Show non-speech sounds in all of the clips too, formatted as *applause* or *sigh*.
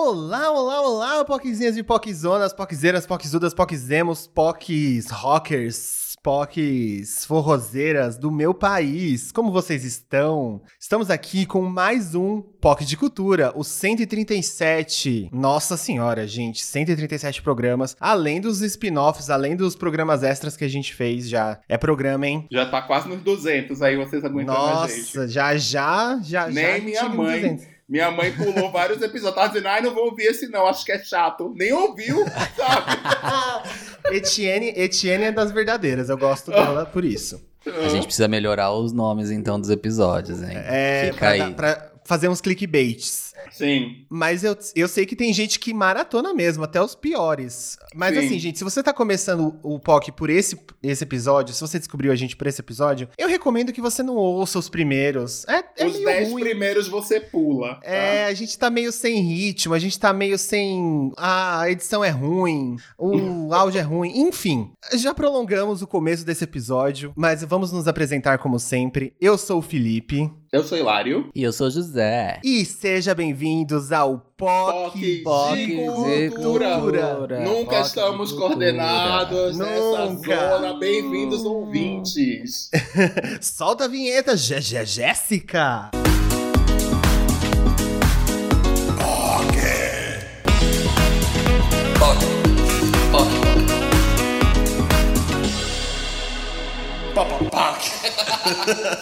Olá, olá, olá, poquezinhas e poquezonas, poquezeiras, poquezudas, poquezemos, poques, rockers, poques, forrozeiras do meu país. Como vocês estão? Estamos aqui com mais um POC de Cultura, o 137. Nossa senhora, gente, 137 programas, além dos spin-offs, além dos programas extras que a gente fez já. É programa, hein? Já tá quase nos 200 aí, vocês aguentando a gente. Nossa, já, já, já, Nem já. minha mãe. 200. Minha mãe pulou vários episódios, tava dizendo, ai, não vou ouvir esse não, acho que é chato. Nem ouviu, sabe? *laughs* Etienne, Etienne é das verdadeiras, eu gosto dela por isso. A gente precisa melhorar os nomes, então, dos episódios, hein? É, Fica pra, aí. pra fazer uns clickbaits. Sim. Mas eu, eu sei que tem gente que maratona mesmo, até os piores. Mas Sim. assim, gente, se você tá começando o POC por esse, esse episódio, se você descobriu a gente por esse episódio, eu recomendo que você não ouça os primeiros. É, é Os meio 10 ruim. primeiros você pula. tá? É, a gente tá meio sem ritmo, a gente tá meio sem. Ah, a edição é ruim, o *laughs* áudio é ruim, enfim. Já prolongamos o começo desse episódio, mas vamos nos apresentar como sempre. Eu sou o Felipe. Eu sou Hilário. E eu sou José. E seja bem-vindos ao POC POC de de cultura. Cultura. Nunca Foque estamos cultura. coordenados nessa Nunca. zona. Bem-vindos, ouvintes. *laughs* Solta a vinheta, Jé- Jé- Jéssica! *laughs*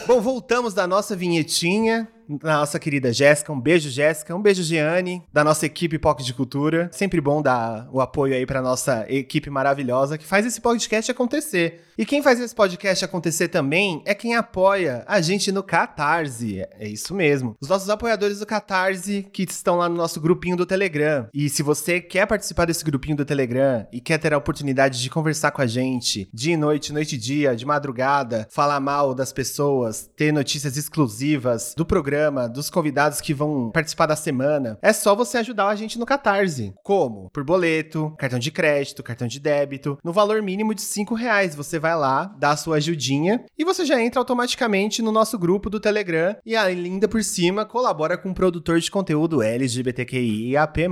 Bom, voltamos da nossa vinhetinha, nossa querida Jéssica. Um beijo, Jéssica. Um beijo, Giane, da nossa equipe POC de Cultura. Sempre bom dar o apoio aí pra nossa equipe maravilhosa que faz esse podcast acontecer. E quem faz esse podcast acontecer também é quem apoia a gente no Catarse. É isso mesmo. Os nossos apoiadores do Catarse que estão lá no nosso grupinho do Telegram. E se você quer participar desse grupinho do Telegram e quer ter a oportunidade de conversar com a gente dia e noite, noite e dia, de madrugada, falar mal das pessoas, ter notícias exclusivas do programa, dos convidados que vão participar da semana, é só você ajudar a gente no Catarse. Como? Por boleto, cartão de crédito, cartão de débito, no valor mínimo de 5 reais. Você vai lá, dá a sua ajudinha e você já entra automaticamente no nosso grupo do Telegram e ainda por cima colabora com o produtor de conteúdo LGBTQIAP+.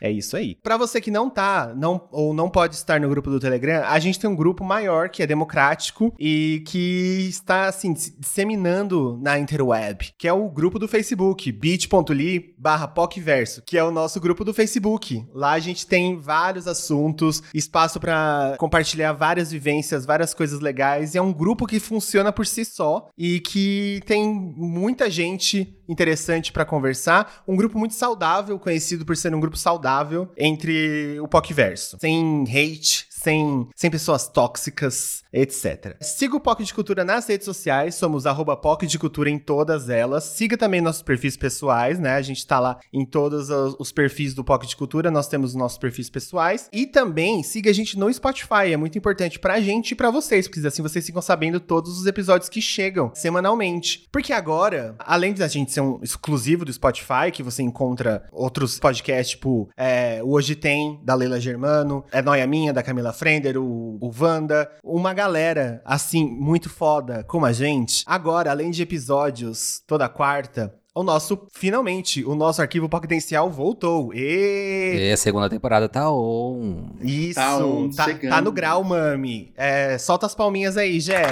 É isso aí. Pra você que não tá, não ou não pode estar no grupo do Telegram, a gente tem um grupo maior que é democrático e que está assim se disseminando na interweb, que é o grupo do Facebook, bit.ly/pocverso, que é o nosso grupo do Facebook. Lá a gente tem vários assuntos, espaço pra compartilhar várias vivências, várias coisas legais. E é um grupo que funciona por si só e que tem muita gente interessante pra conversar. Um grupo muito saudável, conhecido por ser um grupo saudável entre o POCverso. Sem hate, sem, sem pessoas tóxicas, etc. Siga o POC de Cultura nas redes sociais, somos arroba POC de Cultura em todas elas. Siga também nossos perfis pessoais, né? A gente tá lá em todos os, perfis do POC de Cultura, nós temos os nossos perfis pessoais. E também siga a gente no Spotify, é muito importante pra gente e pra vocês, porque assim vocês ficam sabendo todos os episódios que chegam semanalmente. Porque agora, além de a gente ser um exclusivo do Spotify, que você encontra outros podcasts, tipo é, Hoje Tem, da Leila Germano, é Noia Minha, da Camila Frender, o, o Wanda, uma galera, assim, muito foda como a gente. Agora, além de episódios toda quarta, o nosso, finalmente, o nosso arquivo potencial voltou. E... E a segunda temporada tá on. Isso, Tá on, tá, tá no grau, mami. É, solta as palminhas aí, Jé.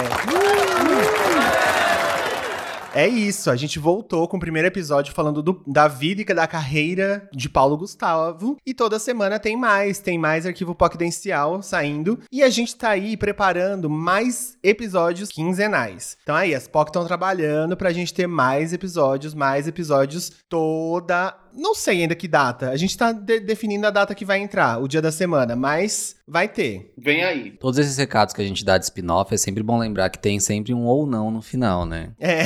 É isso, a gente voltou com o primeiro episódio falando do- da vida e da carreira de Paulo Gustavo. E toda semana tem mais, tem mais arquivo Poquidencial saindo. E a gente tá aí preparando mais episódios quinzenais. Então aí, as POC estão trabalhando pra gente ter mais episódios, mais episódios toda. Não sei ainda que data. A gente tá de- definindo a data que vai entrar, o dia da semana, mas vai ter. Vem aí. Todos esses recados que a gente dá de spin-off, é sempre bom lembrar que tem sempre um ou não no final, né? É.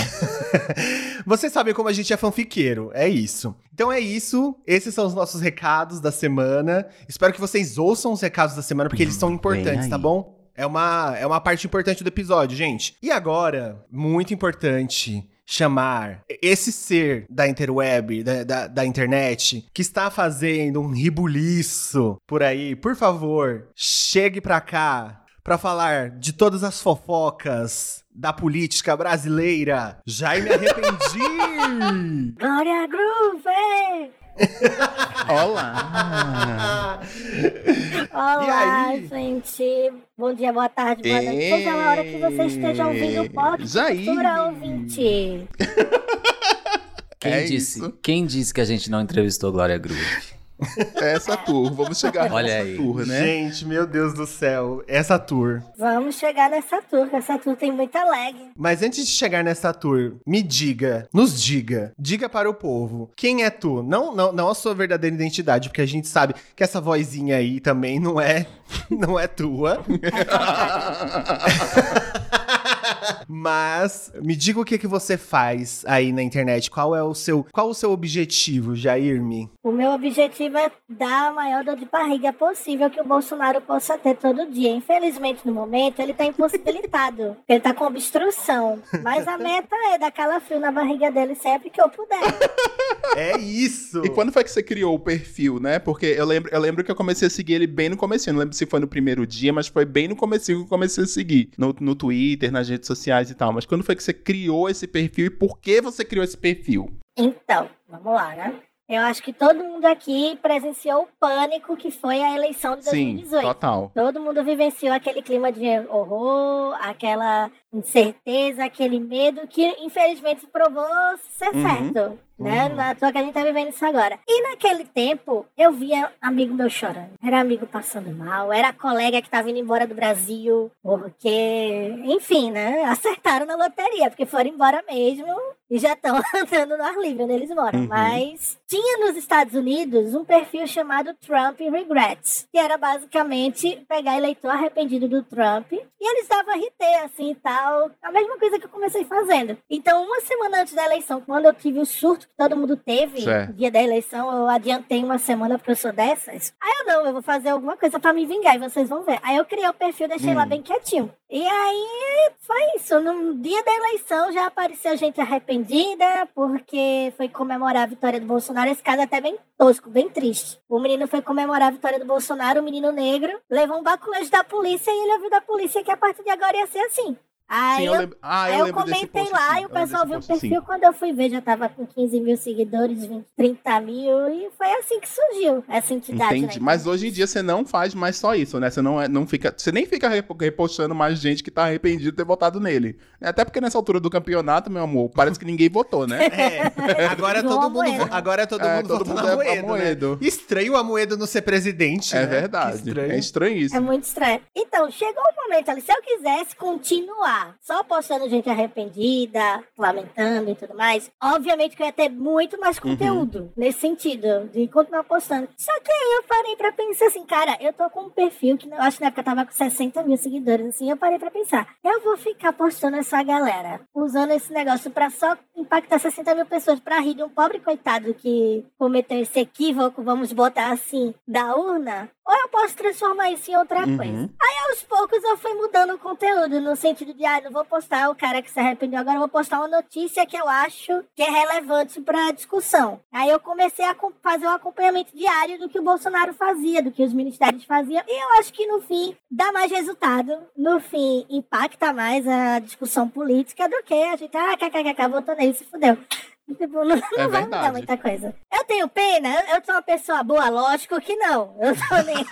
*laughs* Você sabe como a gente é fanfiqueiro, é isso. Então é isso, esses são os nossos recados da semana. Espero que vocês ouçam os recados da semana, porque eles são importantes, tá bom? É uma, é uma parte importante do episódio, gente. E agora, muito importante, chamar esse ser da interweb, da, da, da internet, que está fazendo um ribuliço por aí, por favor, chegue pra cá pra falar de todas as fofocas da política brasileira. Já me arrependi! *laughs* Glória Groove! *laughs* Olá! Olá, aí? gente. Bom dia, boa tarde, boa noite. Seja a hora que você esteja ouvindo o podcast. Cultura ouvinte. *laughs* Quem, É disse, isso. quem disse que a gente não entrevistou Glória Groove? Essa tour, vamos chegar Olha nessa aí. tour, né? Gente, meu Deus do céu, essa tour. Vamos chegar nessa tour, que essa tour tem muita lag. Mas antes de chegar nessa tour, me diga, nos diga, diga para o povo, quem é tu? Não, não, não a sua verdadeira identidade, porque a gente sabe que essa vozinha aí também não é, *laughs* não é tua. *laughs* *laughs* Mas me diga o que que você faz aí na internet. Qual é o seu, qual o seu objetivo, Jairme? O meu objetivo é dar a maior dor de barriga possível que o Bolsonaro possa ter todo dia. Infelizmente, no momento, ele está impossibilitado. *laughs* ele está com obstrução. Mas a meta é dar calafrio na barriga dele sempre que eu puder. *laughs* É isso. E quando foi que você criou o perfil, né? Porque eu lembro, eu lembro que eu comecei a seguir ele bem no começo. Não lembro se foi no primeiro dia, mas foi bem no começo que eu comecei a seguir. No, no Twitter, nas redes sociais e tal. Mas quando foi que você criou esse perfil e por que você criou esse perfil? Então, vamos lá, né? Eu acho que todo mundo aqui presenciou o pânico que foi a eleição de Sim, 2018. total. Todo mundo vivenciou aquele clima de horror, aquela incerteza, aquele medo que infelizmente provou ser Uhum, certo. Né? uhum. Na toa que a gente tá vivendo isso agora. E naquele tempo, eu via amigo meu chorando. Era amigo passando mal, era colega que tava indo embora do Brasil, porque, enfim, né? Acertaram na loteria, porque foram embora mesmo e já estão *laughs* andando no ar livre onde eles moram. Uhum. Mas tinha nos Estados Unidos um perfil chamado Trump Regrets, que era basicamente pegar eleitor arrependido do Trump e eles davam RT assim e tal. A mesma coisa que eu comecei fazendo. Então, uma semana antes da eleição, quando eu tive o surto que todo mundo teve, Certo. no dia da eleição, eu adiantei uma semana porque eu sou dessas. Aí eu não, eu vou fazer alguma coisa pra me vingar e vocês vão ver. Aí eu criei o perfil, deixei lá Hum. bem quietinho. E aí foi isso. No dia da eleição já apareceu gente arrependida, porque foi comemorar a vitória do Bolsonaro. Esse caso é até bem tosco, bem triste. O menino foi comemorar a vitória do Bolsonaro, o menino negro, levou um baculejo da polícia e ele ouviu da polícia que a partir de agora ia ser assim. Aí Sim, eu, eu lembro. Ah, aí eu, comentei lá e o pessoal viu o sim. perfil. Quando eu fui ver, já tava com 15 mil seguidores, 20, 30 mil. E foi assim que surgiu essa entidade. Entendi. né? Mas hoje em dia você não faz mais só isso, né? Você não, é- não fica. Você nem fica repo- repostando mais gente que tá arrependido de ter votado nele. Até porque nessa altura do campeonato, meu amor, parece que ninguém votou, né? *laughs* É, agora todo mundo, agora todo É, mundo todo mundo na é Amoedo, Amoedo. né? Estranho o Amoedo não ser presidente, É né? verdade. Estranho. É estranho isso. É muito estranho. Então, chegou o momento ali, se eu quisesse continuar só postando gente arrependida, lamentando e tudo mais, obviamente que eu ia ter muito mais Uhum. conteúdo nesse sentido, de continuar postando. Só que aí eu parei pra pensar assim, cara, eu tô com um perfil que eu acho que na época eu tava com 60 mil seguidores, assim, eu parei pra pensar, eu vou ficar postando essa galera, usando esse negócio pra só impactar 60 mil pessoas pra rir de um pobre coitado que cometeu esse equívoco, vamos botar assim, da urna, ou eu posso transformar isso em outra Uhum. coisa. Aos poucos eu fui mudando o conteúdo, no sentido de, ah, não vou postar o cara que se arrependeu agora, eu vou postar uma notícia que eu acho que é relevante pra discussão. Aí eu comecei a fazer um acompanhamento diário do que o Bolsonaro fazia, do que os ministérios faziam, e eu acho que no fim dá mais resultado, no fim impacta mais a discussão política do que a gente, ah, kkkk, votou nele, se fudeu. Tipo, não, não vai mudar muita coisa. Eu tenho pena, eu, eu sou uma pessoa boa, lógico que não. Eu tô nem. *laughs*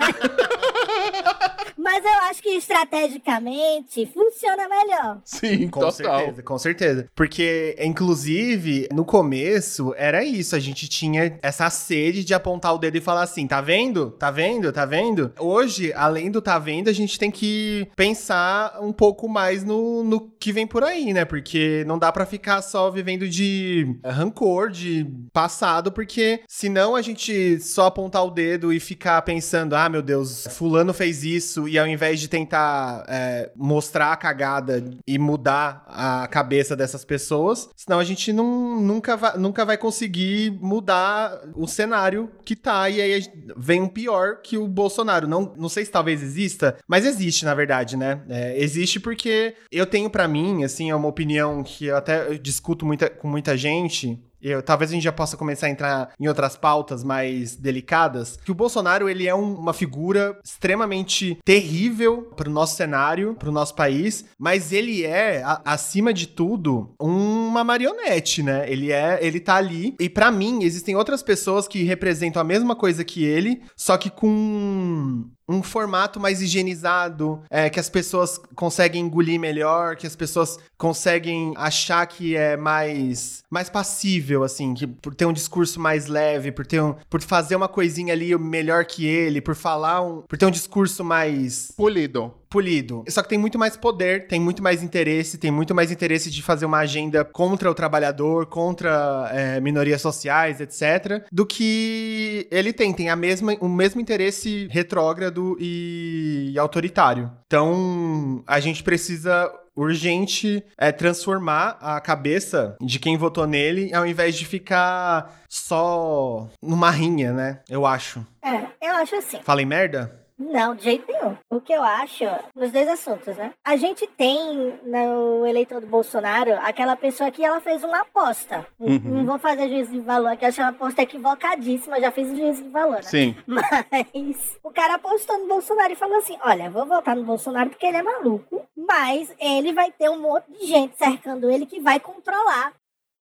Mas eu acho que estrategicamente funciona melhor. Sim, Com total. certeza, com certeza. Porque, inclusive, no começo, era isso. A gente tinha essa sede de apontar o dedo e falar assim: tá vendo? Tá vendo? Tá vendo? Hoje, além do tá vendo, a gente tem que pensar um pouco mais no, no que vem por aí, né? Porque não dá pra ficar só vivendo de rancor, de passado, porque senão a gente só apontar o dedo e ficar pensando: ah, meu Deus, Fulano fez isso, e ao invés de tentar é, mostrar a cagada e mudar a cabeça dessas pessoas, senão a gente não, nunca, vai, nunca vai conseguir mudar o cenário que tá, e aí vem um pior que o Bolsonaro. Não, não sei se talvez exista, mas existe, na verdade, né? É, existe porque eu tenho pra mim, assim, é uma opinião que eu até discuto muita, com muita gente. случае Eu, talvez a gente já possa começar a entrar em outras pautas mais delicadas. Que o Bolsonaro, ele é um- uma figura extremamente terrível pro nosso cenário, pro nosso país, mas ele é, a- acima de tudo, um uma marionete, né? Ele é, ele tá ali. E para mim, existem outras pessoas que representam a mesma coisa que ele, só que com um formato mais higienizado, é, que as pessoas conseguem engolir melhor, que as pessoas conseguem achar que é mais mais passível, assim, que por ter um discurso mais leve, por ter um, por fazer uma coisinha ali melhor que ele, por falar um, por ter um discurso mais Polido. polido. Só que tem muito mais poder, tem muito mais interesse, tem muito mais interesse de fazer uma agenda contra o trabalhador, contra é, minorias sociais, etc., do que ele tem. Tem a mesma, o mesmo interesse retrógrado e, e autoritário. Então, a gente precisa urgente é transformar a cabeça de quem votou nele ao invés de ficar só numa rinha, né? Eu acho. É, eu acho assim. Falei merda? Não, de jeito nenhum. O que eu acho, nos dois assuntos, né? A gente tem no eleitor do Bolsonaro aquela pessoa que ela fez uma aposta. Uhum. Não vou fazer juízo de valor, que eu achei uma aposta equivocadíssima, já fiz o juízo de valor, né? Sim. *laughs* Mas o cara apostou no Bolsonaro e falou assim: olha, vou votar no Bolsonaro porque ele é maluco, mas ele vai ter um monte de gente cercando ele que vai controlar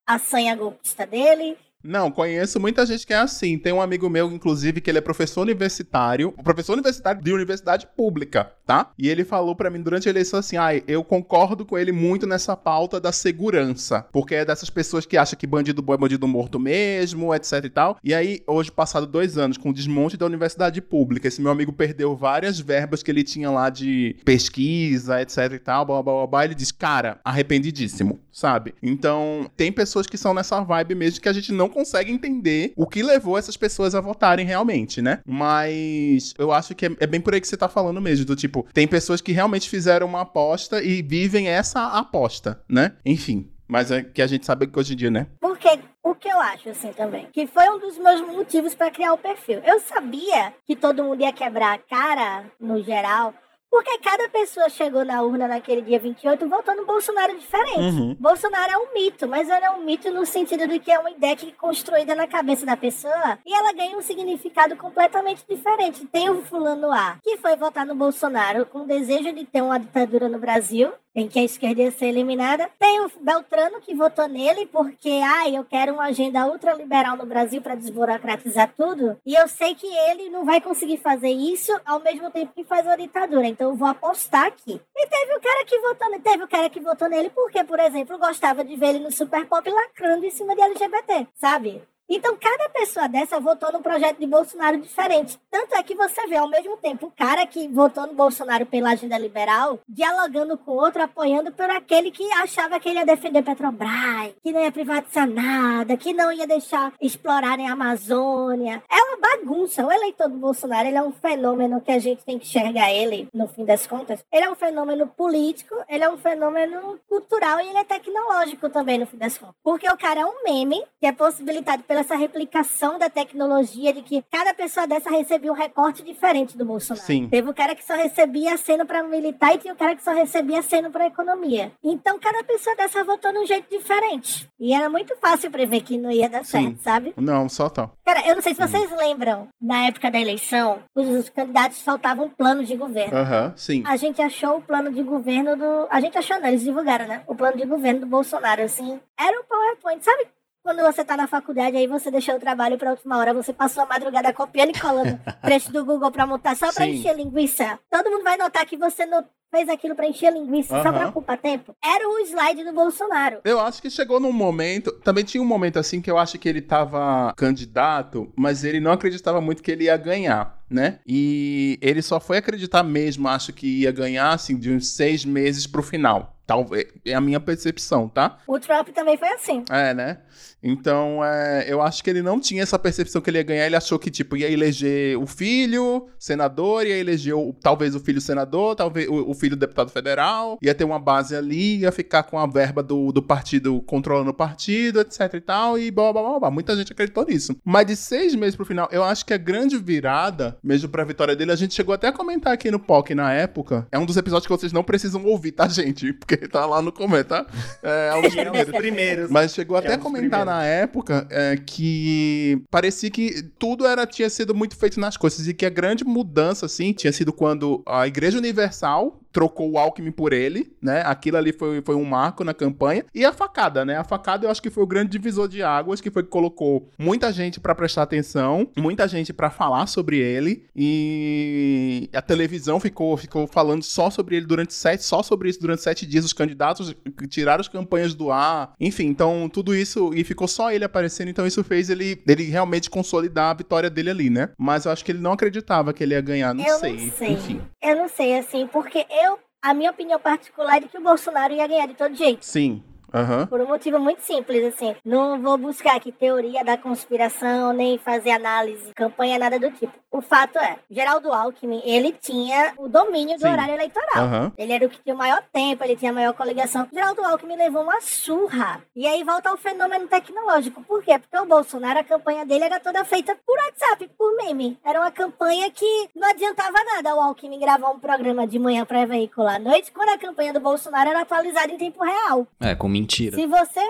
a sanha golpista dele. Não, conheço muita gente que é assim. Tem um amigo meu, inclusive, que ele é professor universitário, professor universitário de universidade pública, tá? E ele falou pra mim durante a eleição assim: ai, eu concordo com ele muito nessa pauta da segurança, porque é dessas pessoas que acham que bandido bom é bandido morto mesmo, etc e tal. E aí, hoje, passado dois anos, com o desmonte da universidade pública, esse meu amigo perdeu várias verbas que ele tinha lá de pesquisa, etc e tal, blá blá blá, blá. Ele diz, cara, arrependidíssimo, sabe? Então, tem pessoas que são nessa vibe mesmo que a gente não consegue entender o que levou essas pessoas a votarem realmente, né? Mas eu acho que é, é bem por aí que você tá falando mesmo, do tipo, tem pessoas que realmente fizeram uma aposta e vivem essa aposta, né? Enfim. Mas é que a gente sabe que hoje em dia, né? Porque o que eu acho, assim, também, que foi um dos meus motivos pra criar o perfil. Eu sabia que todo mundo ia quebrar a cara, no geral, porque cada pessoa chegou na urna naquele dia 28 votando Bolsonaro diferente. Uhum. Bolsonaro é um mito, mas ele é um mito no sentido de que é uma ideia que é construída na cabeça da pessoa e ela ganha um significado completamente diferente. Tem o fulano A, que foi votar no Bolsonaro com o desejo de ter uma ditadura no Brasil, em que a esquerda ia ser eliminada. Tem o Beltrano que votou nele porque, ah, eu quero uma agenda ultraliberal no Brasil para desburocratizar tudo. E eu sei que ele não vai conseguir fazer isso ao mesmo tempo que faz uma ditadura. Então eu vou apostar aqui. E teve o cara que votou nele, teve o cara que votou nele porque, por exemplo, gostava de ver ele no Super Pop lacrando em cima de LGBT, sabe? Então, cada pessoa dessa votou num projeto de Bolsonaro diferente. Tanto é que você vê, ao mesmo tempo, o cara que votou no Bolsonaro pela agenda liberal, dialogando com outro, apoiando por aquele que achava que ele ia defender Petrobras, que não ia privatizar nada, que não ia deixar explorarem a Amazônia. É uma bagunça. O eleitor do Bolsonaro, ele é um fenômeno que a gente tem que enxergar ele, no fim das contas. Ele é um fenômeno político, ele é um fenômeno cultural e ele é tecnológico também, no fim das contas. Porque o cara é um meme que é possibilitado pela essa replicação da tecnologia de que cada pessoa dessa recebia um recorte diferente do Bolsonaro. Sim. Teve o cara que só recebia aceno para militar e tinha o cara que só recebia aceno para economia. Então cada pessoa dessa votou de um jeito diferente. E era muito fácil prever que não ia dar Sim. certo, sabe? Não, só tá. Cara, eu não sei se vocês lembram, na época da eleição, os candidatos faltavam um plano de governo. Aham, sim. A gente achou o plano de governo do. A gente achou, não, eles divulgaram, né? O plano de governo do Bolsonaro, assim. Era um PowerPoint, sabe? Quando você tá na faculdade, aí você deixou o trabalho pra última hora, você passou a madrugada copiando e colando *laughs* trecho do Google pra montar só pra Sim. encher linguiça. Todo mundo vai notar que você não fez aquilo pra encher linguiça só Aham. pra ocupar tempo. Era o slide do Bolsonaro. Eu acho que chegou num momento. Também tinha um momento assim que eu acho que ele tava candidato, mas ele não acreditava muito que ele ia ganhar, né? E ele só foi acreditar mesmo, acho que ia ganhar, assim, de uns seis meses pro final. Talvez. É a minha percepção, tá? O Trump também foi assim. É, né? Então, é, eu acho que ele não tinha essa percepção que ele ia ganhar. Ele achou que, tipo, ia eleger o filho senador, ia eleger o- talvez o filho senador, talvez o, o filho deputado federal, ia ter uma base ali, ia ficar com a verba do, do partido controlando o partido, etc e tal, e blá, blá, blá, blá. Muita gente acreditou nisso. Mas de seis meses pro final, eu acho que a grande virada, mesmo pra vitória dele, a gente chegou até a comentar aqui no POC na época. É um dos episódios que vocês não precisam ouvir, tá, gente? Porque tá lá no começo, tá? É, é um *laughs* é primeiros. primeiros. Mas chegou é até a comentar na época é, que parecia que tudo era tinha sido muito feito nas coisas e que a grande mudança assim tinha sido quando a Igreja Universal trocou o Alckmin por ele, né? Aquilo ali foi, foi um marco na campanha. E a facada, né? A facada eu acho que foi o grande divisor de águas, que foi que colocou muita gente para prestar atenção, muita gente para falar sobre ele. E a televisão ficou, ficou falando só sobre ele durante sete, só sobre isso durante sete dias. Os candidatos tiraram as campanhas do ar. Enfim, então tudo isso. E ficou só ele aparecendo. Então isso fez ele, ele realmente consolidar a vitória dele ali, né? Mas eu acho que ele não acreditava que ele ia ganhar. Não eu sei. não sei. Enfim. Eu não sei, assim, porque eu. A minha opinião particular é de que o Bolsonaro ia ganhar de todo jeito. Sim. Aham. Por um motivo muito simples, assim. Não vou buscar aqui teoria da conspiração, nem fazer análise, campanha, nada do tipo. O fato é, Geraldo Alckmin, ele tinha o domínio do Sim. horário eleitoral. Aham. Ele era o que tinha o maior tempo, ele tinha a maior coligação. Geraldo Alckmin levou uma surra. E aí volta ao fenômeno tecnológico. Por quê? Porque o Bolsonaro, a campanha dele era toda feita por WhatsApp, por meme. Era uma campanha que não adiantava nada o Alckmin gravar um programa de manhã para veicular à noite, quando a campanha do Bolsonaro era atualizada em tempo real. É, com mentira. Se você.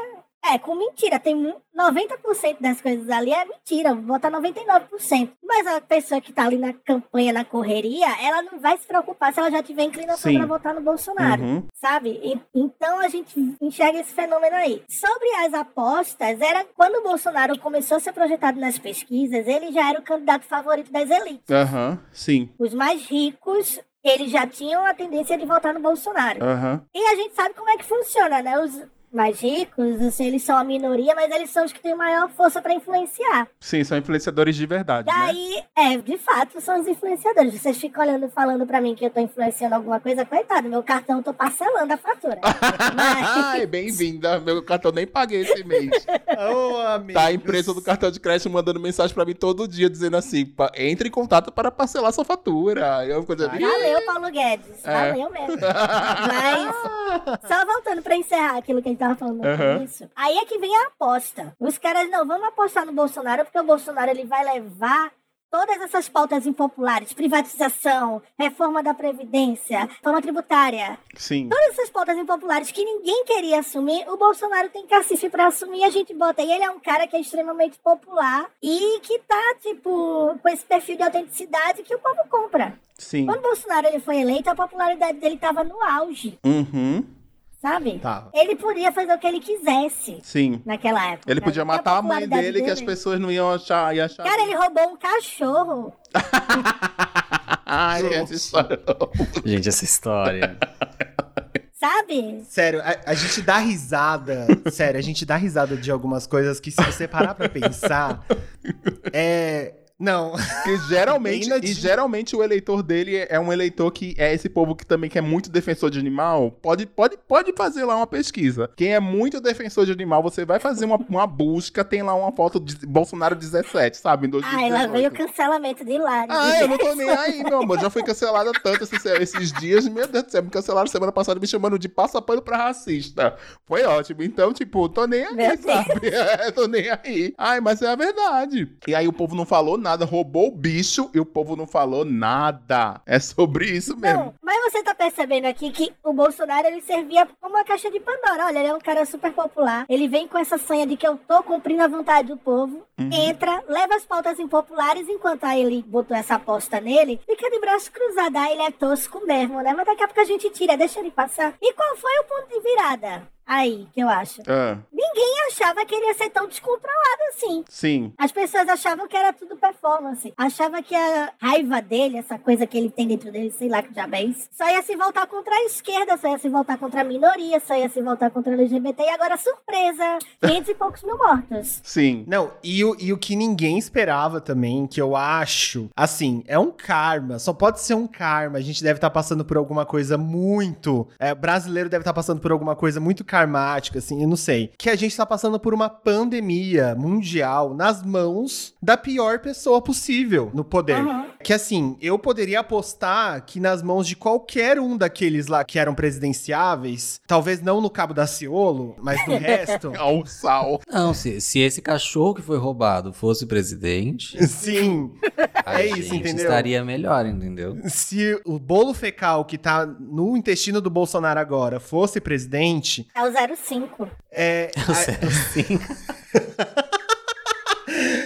É, com mentira. Tem mu- 90% das coisas ali é mentira. Vou botar 99%. Mas a pessoa que tá ali na campanha, na correria, ela não vai se preocupar se ela já tiver inclinação Sim. pra votar no Bolsonaro. Uhum. Sabe? E- então a gente enxerga esse fenômeno aí. Sobre as apostas, era quando o Bolsonaro começou a ser projetado nas pesquisas, ele já era o candidato favorito das elites. Aham. Sim. Os mais ricos, eles já tinham a tendência de votar no Bolsonaro. Aham. E a gente sabe como é que funciona, né? Os mais ricos, assim, eles são a minoria, mas eles são os que têm maior força pra influenciar. Sim, são influenciadores de verdade, né? Daí, é, de fato, são os influenciadores. Vocês ficam olhando, falando pra mim que eu tô influenciando alguma coisa, coitado, meu cartão eu tô parcelando a fatura. Mas, *laughs* Ai, bem-vinda. Meu cartão nem paguei esse mês. *laughs* Ô, amigo. Tá a empresa do cartão de crédito mandando mensagem pra mim todo dia dizendo assim: "Pa- entre em contato para parcelar sua fatura. Eu dizendo, "Ih, valeu, Paulo Guedes. É. Valeu mesmo. Mas, *laughs* só voltando pra encerrar aquilo que a gente tava falando Aham. começo. Aí é que vem a aposta. Os caras, não, vamos apostar no Bolsonaro, porque o Bolsonaro ele vai levar todas essas pautas impopulares, privatização, reforma da Previdência, reforma tributária, Sim. todas essas pautas impopulares que ninguém queria assumir, o Bolsonaro tem cacife pra assumir a gente bota. E ele é um cara que é extremamente popular e que tá, tipo, com esse perfil de autenticidade que o povo compra. Sim. Quando o Bolsonaro ele foi eleito, a popularidade dele tava no auge, Uhum. Sabe? Tava. Ele podia fazer o que ele quisesse Sim. naquela época. Ele podia matar a mãe popularidade dele, que as pessoas não iam achar. Iam achar... Cara, ele roubou um cachorro. *laughs* Ai, essa história. Gente, essa história. *laughs* Sabe? Sério, a, a gente dá risada. sério, a gente dá risada de algumas coisas que, se você parar pra pensar, é. Não. Que geralmente, *laughs* e geralmente o eleitor dele é um eleitor que é esse povo que também que é muito defensor de animal. Pode, pode, pode fazer lá uma pesquisa. Quem é muito defensor de animal, você vai fazer uma, uma busca, tem lá uma foto de Bolsonaro 17, sabe? Em Ai, lá 2018. veio o cancelamento de Hilário. Ah, eu não tô nem aí, meu amor. Já fui cancelada tanto esses, esses dias. Meu Deus do céu, me cancelaram semana passada me chamando de passapano pra racista. Foi ótimo. Então, tipo, tô nem aí, Meu sabe? *laughs* É, tô nem aí. Ai, mas é a verdade. E aí o povo não falou nada, roubou o bicho e o povo não falou nada. É sobre isso mesmo. Não, mas você tá percebendo aqui que o Bolsonaro ele servia como uma caixa de Pandora. Olha, ele é um cara super popular. Ele vem com essa sanha de que eu tô cumprindo a vontade do povo. Uhum. Entra, leva as pautas impopulares, enquanto aí ele botou essa aposta nele, fica de braço cruzado. Ah, ele é tosco mesmo, né? Mas daqui a pouco a gente tira, deixa ele passar. E qual foi o ponto de virada? Aí, que eu acho. Ah, Ninguém achava que ele ia ser tão descontrolado assim. sim. As pessoas achavam que era tudo performance. Achava que a raiva dele, essa coisa que ele tem dentro dele, sei lá que diabo é isso, só ia se voltar contra a esquerda, só ia se voltar contra a minoria, só ia se voltar contra a LGBT. E agora, surpresa, 500 e poucos mil mortos. Sim. Não, e o, e o que ninguém esperava também, que eu acho, assim, é um karma, só pode ser um karma. A gente deve estar passando por alguma coisa muito. É, brasileiro deve estar passando por alguma coisa muito karmática, assim, eu não sei. Que a gente tá passando por uma pandemia mundial nas mãos da pior pessoa possível no poder. Uhum. Que assim, eu poderia apostar que nas mãos de qualquer um daqueles lá que eram presidenciáveis, talvez não no Cabo da Ciolo, mas do *laughs* resto. Ao sal. Não, se, se esse cachorro que foi roubado fosse presidente, Sim. a É isso, gente entendeu? estaria melhor, entendeu? Se o bolo fecal que tá no intestino do Bolsonaro agora fosse presidente, É o 05. é, Eu sei, sim.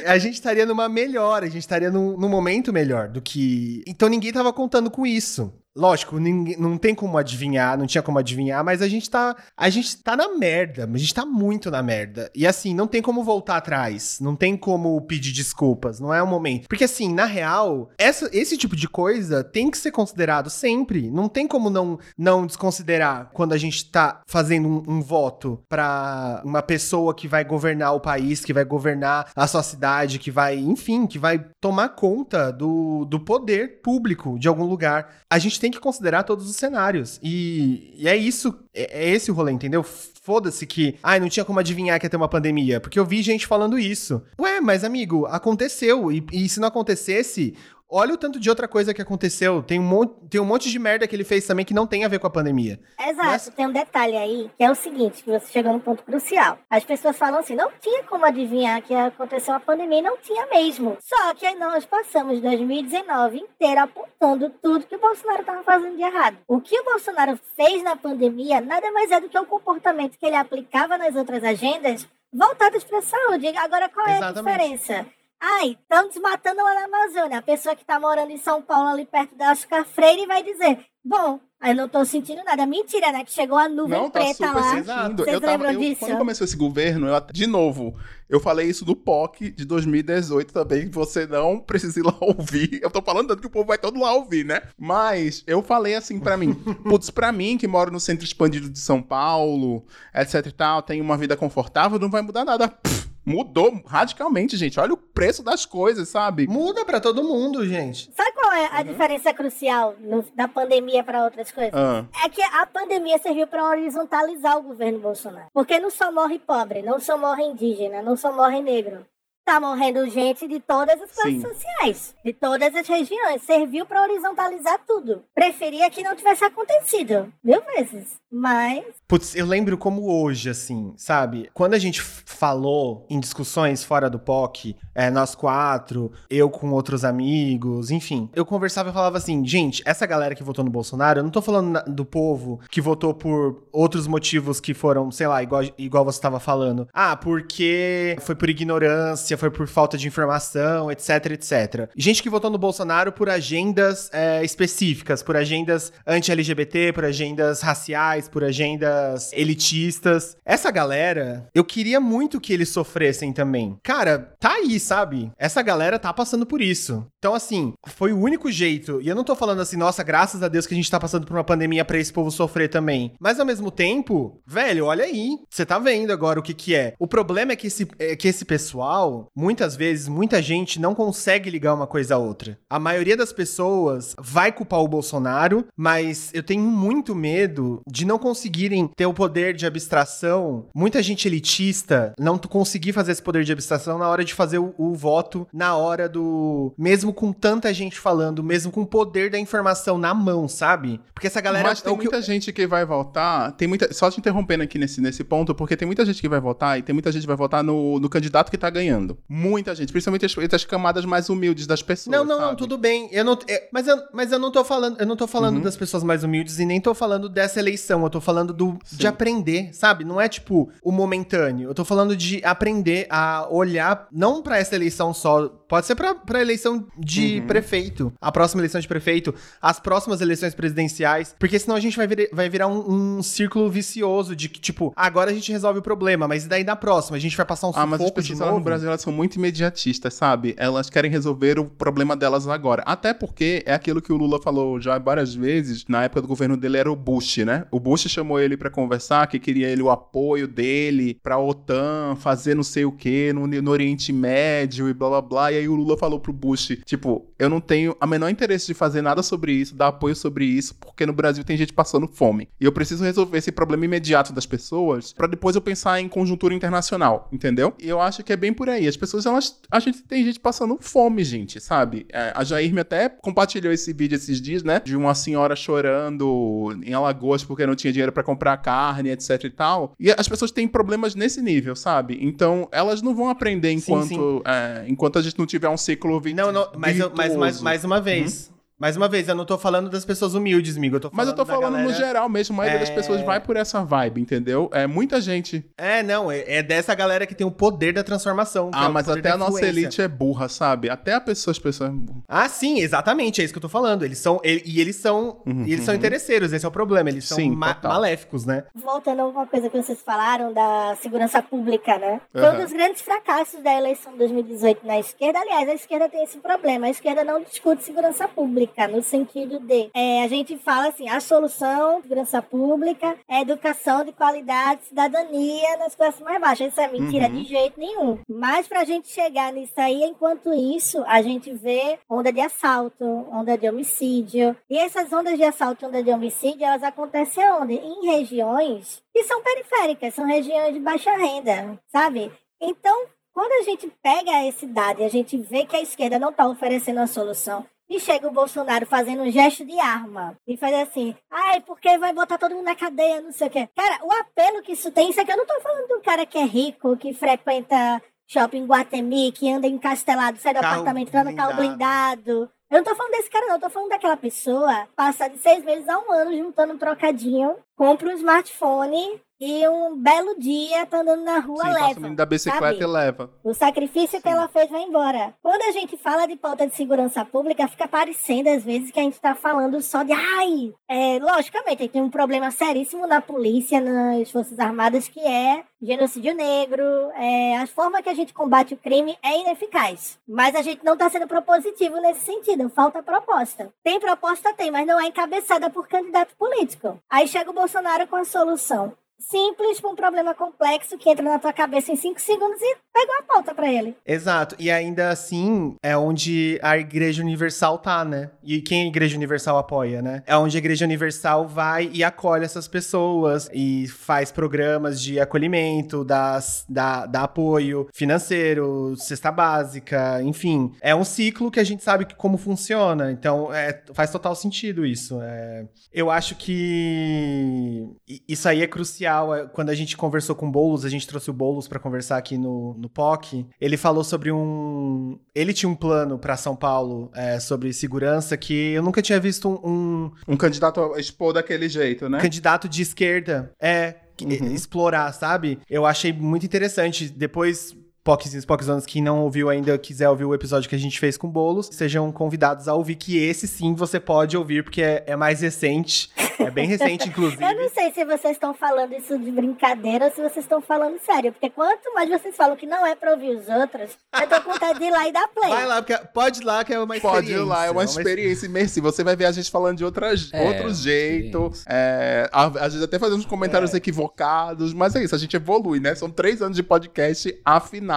A, gente estaria numa melhor, a gente estaria num, num momento melhor do que. Então ninguém tava contando com isso. Lógico, ninguém, não tem como adivinhar, não tinha como adivinhar, mas a gente tá, a gente tá na merda, a gente tá muito na merda. E assim, não tem como voltar atrás, não tem como pedir desculpas, não é o momento. Porque assim, na real, essa, esse tipo de coisa tem que ser considerado sempre, não tem como não, não desconsiderar quando a gente tá fazendo um, um voto pra uma pessoa que vai governar o país, que vai governar a sua cidade, que vai, enfim, que vai tomar conta do, do poder público de algum lugar. A gente tem que considerar todos os cenários. E, e é isso, é, é esse o rolê, entendeu? Foda-se que, ai, não tinha como adivinhar que ia ter uma pandemia, porque eu vi gente falando isso. Ué, mas amigo, aconteceu. E, e se não acontecesse, Olha o tanto de outra coisa que aconteceu. Tem um, monte, tem um monte de merda que ele fez também que não tem a ver com a pandemia. Exato. Mas... Tem um detalhe aí, que é o seguinte, que você chegou num ponto crucial. As pessoas falam assim, não tinha como adivinhar que aconteceu a pandemia, e não tinha mesmo. Só que nós passamos 2019 inteiro apontando tudo que o Bolsonaro estava fazendo de errado. O que o Bolsonaro fez na pandemia nada mais é do que o comportamento que ele aplicava nas outras agendas voltadas para a saúde. Agora, qual é Exatamente. a diferença? Ai, estão desmatando lá na Amazônia. A pessoa que está morando em São Paulo, ali perto da Oscar Freire, vai dizer: Bom, eu não tô sentindo nada. Mentira, né? Que chegou a nuvem não, tá preta lá. Sentindo. Vocês eu tava, lembram eu, disso? Quando começou esse governo, eu, de novo, eu falei isso do POC de 2018 também, você não precisa ir lá ouvir. Eu tô falando tanto que o povo vai todo lá ouvir, né? Mas eu falei assim para mim, putz, pra mim que moro no centro expandido de São Paulo, etc e tal, tenho uma vida confortável, não vai mudar nada. Pff mudou radicalmente, gente. Olha o preço das coisas, sabe? Muda para todo mundo, gente. Sabe qual é a uhum. diferença crucial no, da pandemia para outras coisas? Uhum. É que a pandemia serviu para horizontalizar o governo Bolsonaro. Porque não só morre pobre, não só morre indígena, não só morre negro. Tá morrendo gente de todas as classes sociais, de todas as regiões. Serviu para horizontalizar tudo. Preferia que não tivesse acontecido, mil vezes. Mas. Putz, eu lembro como hoje, assim, sabe? Quando a gente falou em discussões fora do POC, é, nós quatro, eu com outros amigos, enfim, eu conversava e falava assim: gente, essa galera que votou no Bolsonaro, eu não tô falando do povo que votou por outros motivos que foram, sei lá, igual, igual você tava falando. Ah, porque foi por ignorância, foi por falta de informação, etc, etc. Gente que votou no Bolsonaro por agendas é, específicas, por agendas anti-LGBT, por agendas raciais por agendas elitistas. Essa galera, eu queria muito que eles sofressem também. Cara, tá aí, sabe? Essa galera tá passando por isso. Então, assim, foi o único jeito. E eu não tô falando assim, nossa, graças a Deus que a gente tá passando por uma pandemia pra esse povo sofrer também. Mas ao mesmo tempo, velho, olha aí. Você tá vendo agora o que que é. O problema é que esse, é que esse pessoal, muitas vezes, muita gente não consegue ligar uma coisa a outra. A maioria das pessoas vai culpar o Bolsonaro, mas eu tenho muito medo de não conseguirem ter o poder de abstração, muita gente elitista não conseguir fazer esse poder de abstração na hora de fazer o, o voto, na hora do. Mesmo com tanta gente falando, mesmo com o poder da informação na mão, sabe? Porque essa galera. Mas tem é muita gente que vai votar. Tem muita. Só te interrompendo aqui nesse, nesse ponto, porque tem muita gente que vai votar e tem muita gente que vai votar no, no candidato que tá ganhando. Muita gente, principalmente as, as camadas mais humildes das pessoas. Não, não, sabe? não, tudo bem. Eu não, é, mas, eu, mas eu não tô falando, eu não tô falando uhum. das pessoas mais humildes e nem tô falando dessa eleição eu tô falando do, de aprender, sabe? Não é tipo o momentâneo. Eu tô falando de aprender a olhar, não para essa eleição só, pode ser pra, pra eleição de uhum. prefeito, a próxima eleição de prefeito, as próximas eleições presidenciais, porque senão a gente vai, vir, vai virar um, um círculo vicioso de que, tipo, agora a gente resolve o problema, mas daí na próxima a gente vai passar um ah, mas as pessoas no Brasil elas são muito imediatistas, sabe? Elas querem resolver o problema delas agora. Até porque é aquilo que o Lula falou já várias vezes, na época do governo dele era o Bush, né? O Bush chamou ele para conversar, que queria ele o apoio dele pra OTAN, fazer não sei o que no, no Oriente Médio e blá blá blá. E aí o Lula falou pro Bush, tipo, eu não tenho a menor interesse de fazer nada sobre isso, dar apoio sobre isso, porque no Brasil tem gente passando fome. E eu preciso resolver esse problema imediato das pessoas para depois eu pensar em conjuntura internacional, entendeu? E eu acho que é bem por aí. As pessoas, elas. A gente tem gente passando fome, gente, sabe? É, a Jair me até compartilhou esse vídeo esses dias, né? De uma senhora chorando em Alagoas porque não tinha dinheiro para comprar carne, etc e tal. E as pessoas têm problemas nesse nível, sabe? Então, elas não vão aprender enquanto, sim, sim. É, enquanto a gente não tiver um ciclo Não, não, mas, mas, mais, mais uma vez. Uhum. Mais uma vez, eu não tô falando das pessoas humildes, amigo. Eu tô Mas eu tô falando no galera- geral mesmo, a maioria das É. pessoas vai por essa vibe, entendeu? É muita gente. É, não, é, é dessa galera que tem o poder da transformação. é Ah, o mas até a nossa elite é burra, sabe? Até a pessoa, as pessoas. Ah, sim, exatamente, é isso que eu tô falando. Eles são. ele- e eles são. Uhum, eles são uhum. interesseiros, esse é o problema. Eles são Sim, ma- total. maléficos, né? Voltando a uma coisa que vocês falaram da segurança pública, né? Foi um dos grandes fracassos da eleição de 2018 na esquerda. Aliás, a esquerda tem esse problema. A esquerda não discute segurança pública, no sentido de é, a gente fala assim, a solução, segurança pública, é educação de qualidade, cidadania nas classes mais baixas. Isso é mentira Uhum. de jeito nenhum. Mas pra gente chegar nisso aí, enquanto isso, a gente vê onda de assalto, onda de homicídio. E essas ondas de assalto e onda de homicídio, elas acontecem onde? Em regiões que são periféricas, são regiões de baixa renda, sabe? Então, quando a gente pega esse dado e a gente vê que a esquerda não está oferecendo a solução, e chega o Bolsonaro fazendo um gesto de arma e faz assim, ai, porque vai botar todo mundo na cadeia, não sei o quê. Cara, o apelo que isso tem, isso aqui eu não tô falando de um cara que é rico, que frequenta shopping Guatemi, que anda encastelado, sai do Carro apartamento, entra no carro blindado. Eu não tô falando desse cara, não. Eu tô falando daquela pessoa passa de seis meses a um ano juntando um trocadinho, compra um smartphone e um belo dia tá andando na rua, Sim, passa o leva. menino da bicicleta sabe? e leva. O sacrifício que ela fez vai embora. Quando a gente fala de pauta de segurança pública, fica parecendo às vezes que a gente tá falando só de ai. É, logicamente, tem um problema seríssimo na polícia, nas Forças Armadas, que é genocídio negro. É, a forma que a gente combate o crime é ineficaz. Mas a gente não tá sendo propositivo nesse sentido. Falta proposta. Tem proposta, tem, mas não é encabeçada por candidato político. Aí chega o Bolsonaro com a solução simples para um problema complexo que entra na tua cabeça em cinco segundos e pegou a pauta para ele. Exato. E ainda assim, é onde a Igreja Universal tá, né? E quem a Igreja Universal apoia, né? É onde a Igreja Universal vai e acolhe essas pessoas e faz programas de acolhimento, das, dá, dá apoio financeiro, cesta básica, enfim. É um ciclo que a gente sabe que como funciona. Então, é, faz total sentido isso. É, eu acho que isso aí é crucial. É, Quando a gente conversou com o Boulos, a gente trouxe o Boulos pra conversar aqui no, no POC. Ele falou sobre um. Ele tinha um plano pra São Paulo é, sobre segurança que eu nunca tinha visto um, um Um candidato a expor daquele jeito, né? candidato de esquerda é Uhum. explorar, sabe? Eu achei muito interessante. Depois. Pocs e Spockzones, quem não ouviu ainda, quiser ouvir o episódio que a gente fez com bolos, sejam convidados a ouvir, que esse sim você pode ouvir, porque é, é mais recente. É bem recente, *laughs* inclusive. Eu não sei se vocês estão falando isso de brincadeira ou se vocês estão falando sério, porque quanto mais vocês falam que não é pra ouvir os outros, eu tô com vontade de ir lá e dar play. Vai lá, porque pode ir lá que é uma experiência. Pode ir lá, é uma experiência imersiva. Você vai ver a gente falando de outras, É, outro jeito. É, a- às vezes até fazendo uns comentários equivocados, mas é isso, a gente evolui, né? São três anos de podcast, afinal,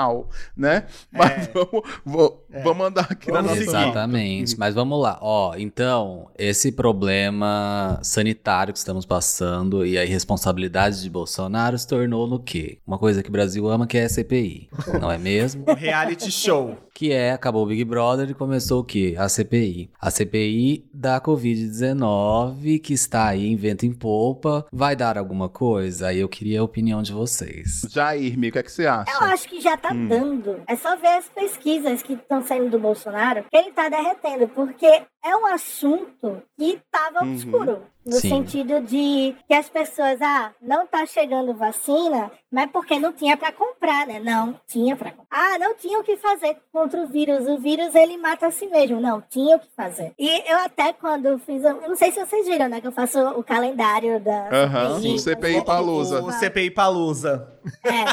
né? Mas vamos, vou- vamos andar aqui Vamos na nossa. Exatamente. Mas vamos lá. Ó, então, esse problema sanitário que estamos passando e a irresponsabilidade de Bolsonaro se tornou no quê? Uma coisa que o Brasil ama que é a CPI. Não é mesmo? *laughs* Um reality show. Que é, acabou o Big Brother e começou o quê? A CPI. A CPI da Covid-19, que está aí em vento em popa. Vai dar alguma coisa? Aí eu queria a opinião de vocês. Jair, Mi, o que é que você acha? Eu acho que já tá Hum. dando. É só ver as pesquisas que estão saindo do Bolsonaro ele tá derretendo, porque é um assunto que tava Uhum. obscuro. No Sim. sentido de que as pessoas, ah, não tá chegando vacina, mas porque não tinha pra comprar, né? Não, tinha pra comprar. Ah, não tinha o que fazer contra o vírus. O vírus, ele mata a si mesmo. Não, tinha o que fazer. E eu até quando fiz, eu não sei se vocês viram, né? Que eu faço o calendário da Aham, CPI, o CPI Palusa. O CPI Palusa. é.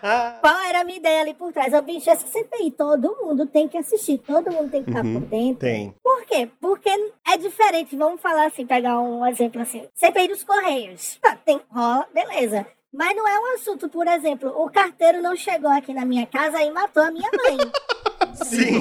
*laughs* Qual era a minha ideia ali por trás? Eu, bicho, essa CPI, todo mundo tem que assistir, todo mundo tem que estar Uhum, por dentro. Tem. Por quê? Porque é diferente. Vamos falar assim, pegar um exemplo assim. CPI dos Correios. Tá, tem, rola, beleza. Mas não é um assunto, por exemplo, o carteiro não chegou aqui na minha casa e matou a minha mãe, *laughs* Sim.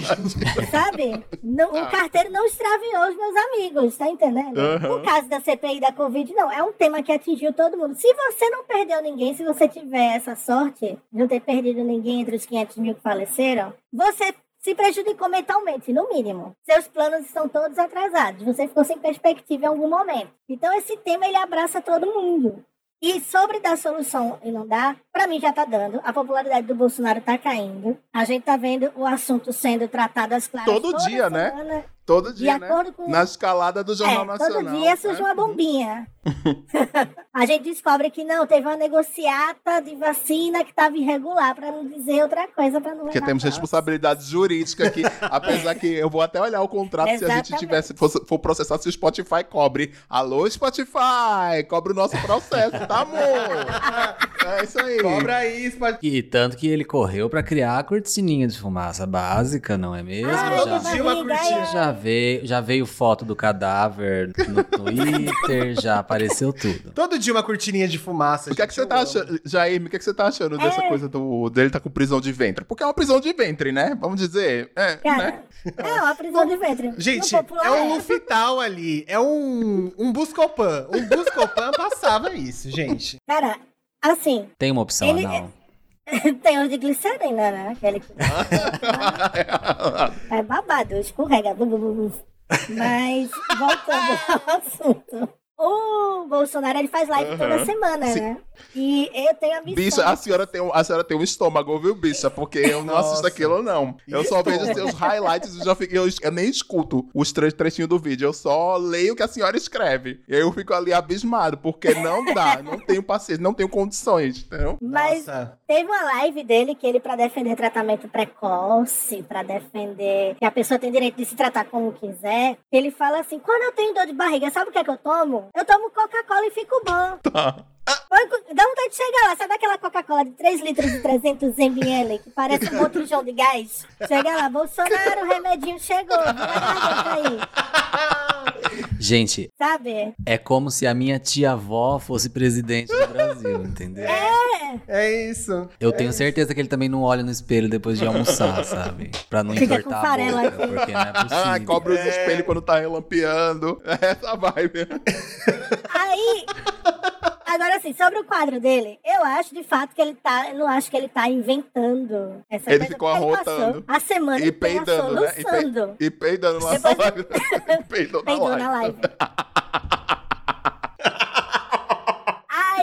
sabe? Não- o carteiro não extraviou os meus amigos, tá entendendo? Aham. No caso da CPI da Covid, não. É um tema que atingiu todo mundo. Se você não perdeu ninguém, se você tiver essa sorte de não ter perdido ninguém entre os 500 mil que faleceram, você se prejudicou mentalmente, no mínimo. Seus planos estão todos atrasados. Você ficou sem perspectiva em algum momento. Então, esse tema, ele abraça todo mundo. E sobre dar solução e não dar, Pra mim já tá dando. A popularidade do Bolsonaro tá caindo. A gente tá vendo o assunto sendo tratado às claras. Todo dia, né? Todo De dia, né? acordo com. Na escalada do Jornal É, Nacional. todo dia surge né? uma bombinha. *laughs* a gente descobre que não, teve uma negociata de vacina que estava irregular, pra não dizer outra coisa, pra não Porque temos nós. responsabilidade jurídica aqui, *laughs* apesar que eu vou até olhar o contrato se a gente Exatamente. tivesse for, for processar se o Spotify cobre. Alô, Spotify! Cobre o nosso processo, tá, amor? *laughs* É isso aí. Cobra aí, Spotify. E tanto que ele correu pra criar a cortininha de fumaça básica, não é mesmo? Todo já, dia uma ai, já veio, já veio foto do cadáver no *laughs* Twitter, já apareceu tudo. Todo dia uma cortininha de fumaça. O que é que você tá achando, Jair, o que é que você tá achando dessa É. coisa do, dele tá com prisão de ventre? Porque é uma prisão de ventre, né? Vamos dizer. É, Cara, né? é uma prisão de ventre. Gente, é um Lufital ali. É um, um Buscopan. Um Buscopan passava isso, gente. Cara, assim, Tem uma opção Ele- anal? *laughs* tem os de glicerina, né? Aquele que... *laughs* é babado, escorrega. Mas, voltando ao assunto. O Bolsonaro, ele faz live toda Aham. semana, Sim. né? E eu tenho a missão... Bicha, a senhora, tem, um- a senhora tem um estômago, viu, bicha? Porque eu não Nossa. assisto aquilo, não. Eu só vejo os seus highlights e já fico, eu, eu nem escuto os três trechinhos do vídeo. Eu só leio o que a senhora escreve. E aí eu fico ali abismado, porque não dá. não tenho paciência, não tenho condições, entendeu? Mas Nossa. Teve uma live dele que ele, pra defender tratamento precoce, pra defender que a pessoa tem direito de se tratar como quiser, ele fala assim: quando eu tenho dor de barriga, sabe o que é que eu tomo? Eu tomo Coca-Cola e fico bom. Tá. Dá vontade de chegar lá, sabe aquela Coca-Cola de 3 litros e 300 ml, que parece um outro João de gás? Chega lá, Bolsonaro, o remedinho chegou, a aí, Gente, sabe? é como se a minha tia-avó fosse presidente do Brasil, entendeu? É isso. Eu tenho certeza que ele também não olha no espelho depois de almoçar, sabe? Pra não Fica entortar com a farela boca, aqui. porque não é Ah, possível. cobre os É. espelhos quando tá relampeando. Essa vibe. Aí, agora assim, sobre o quadro dele, eu acho de fato que ele tá, eu não acho que ele tá inventando essa Ele coisa, ficou porque arrotando. A semana E peidando, né? E, pe- e peidando na Depois- live. *laughs* Peidou na live. na live. *laughs*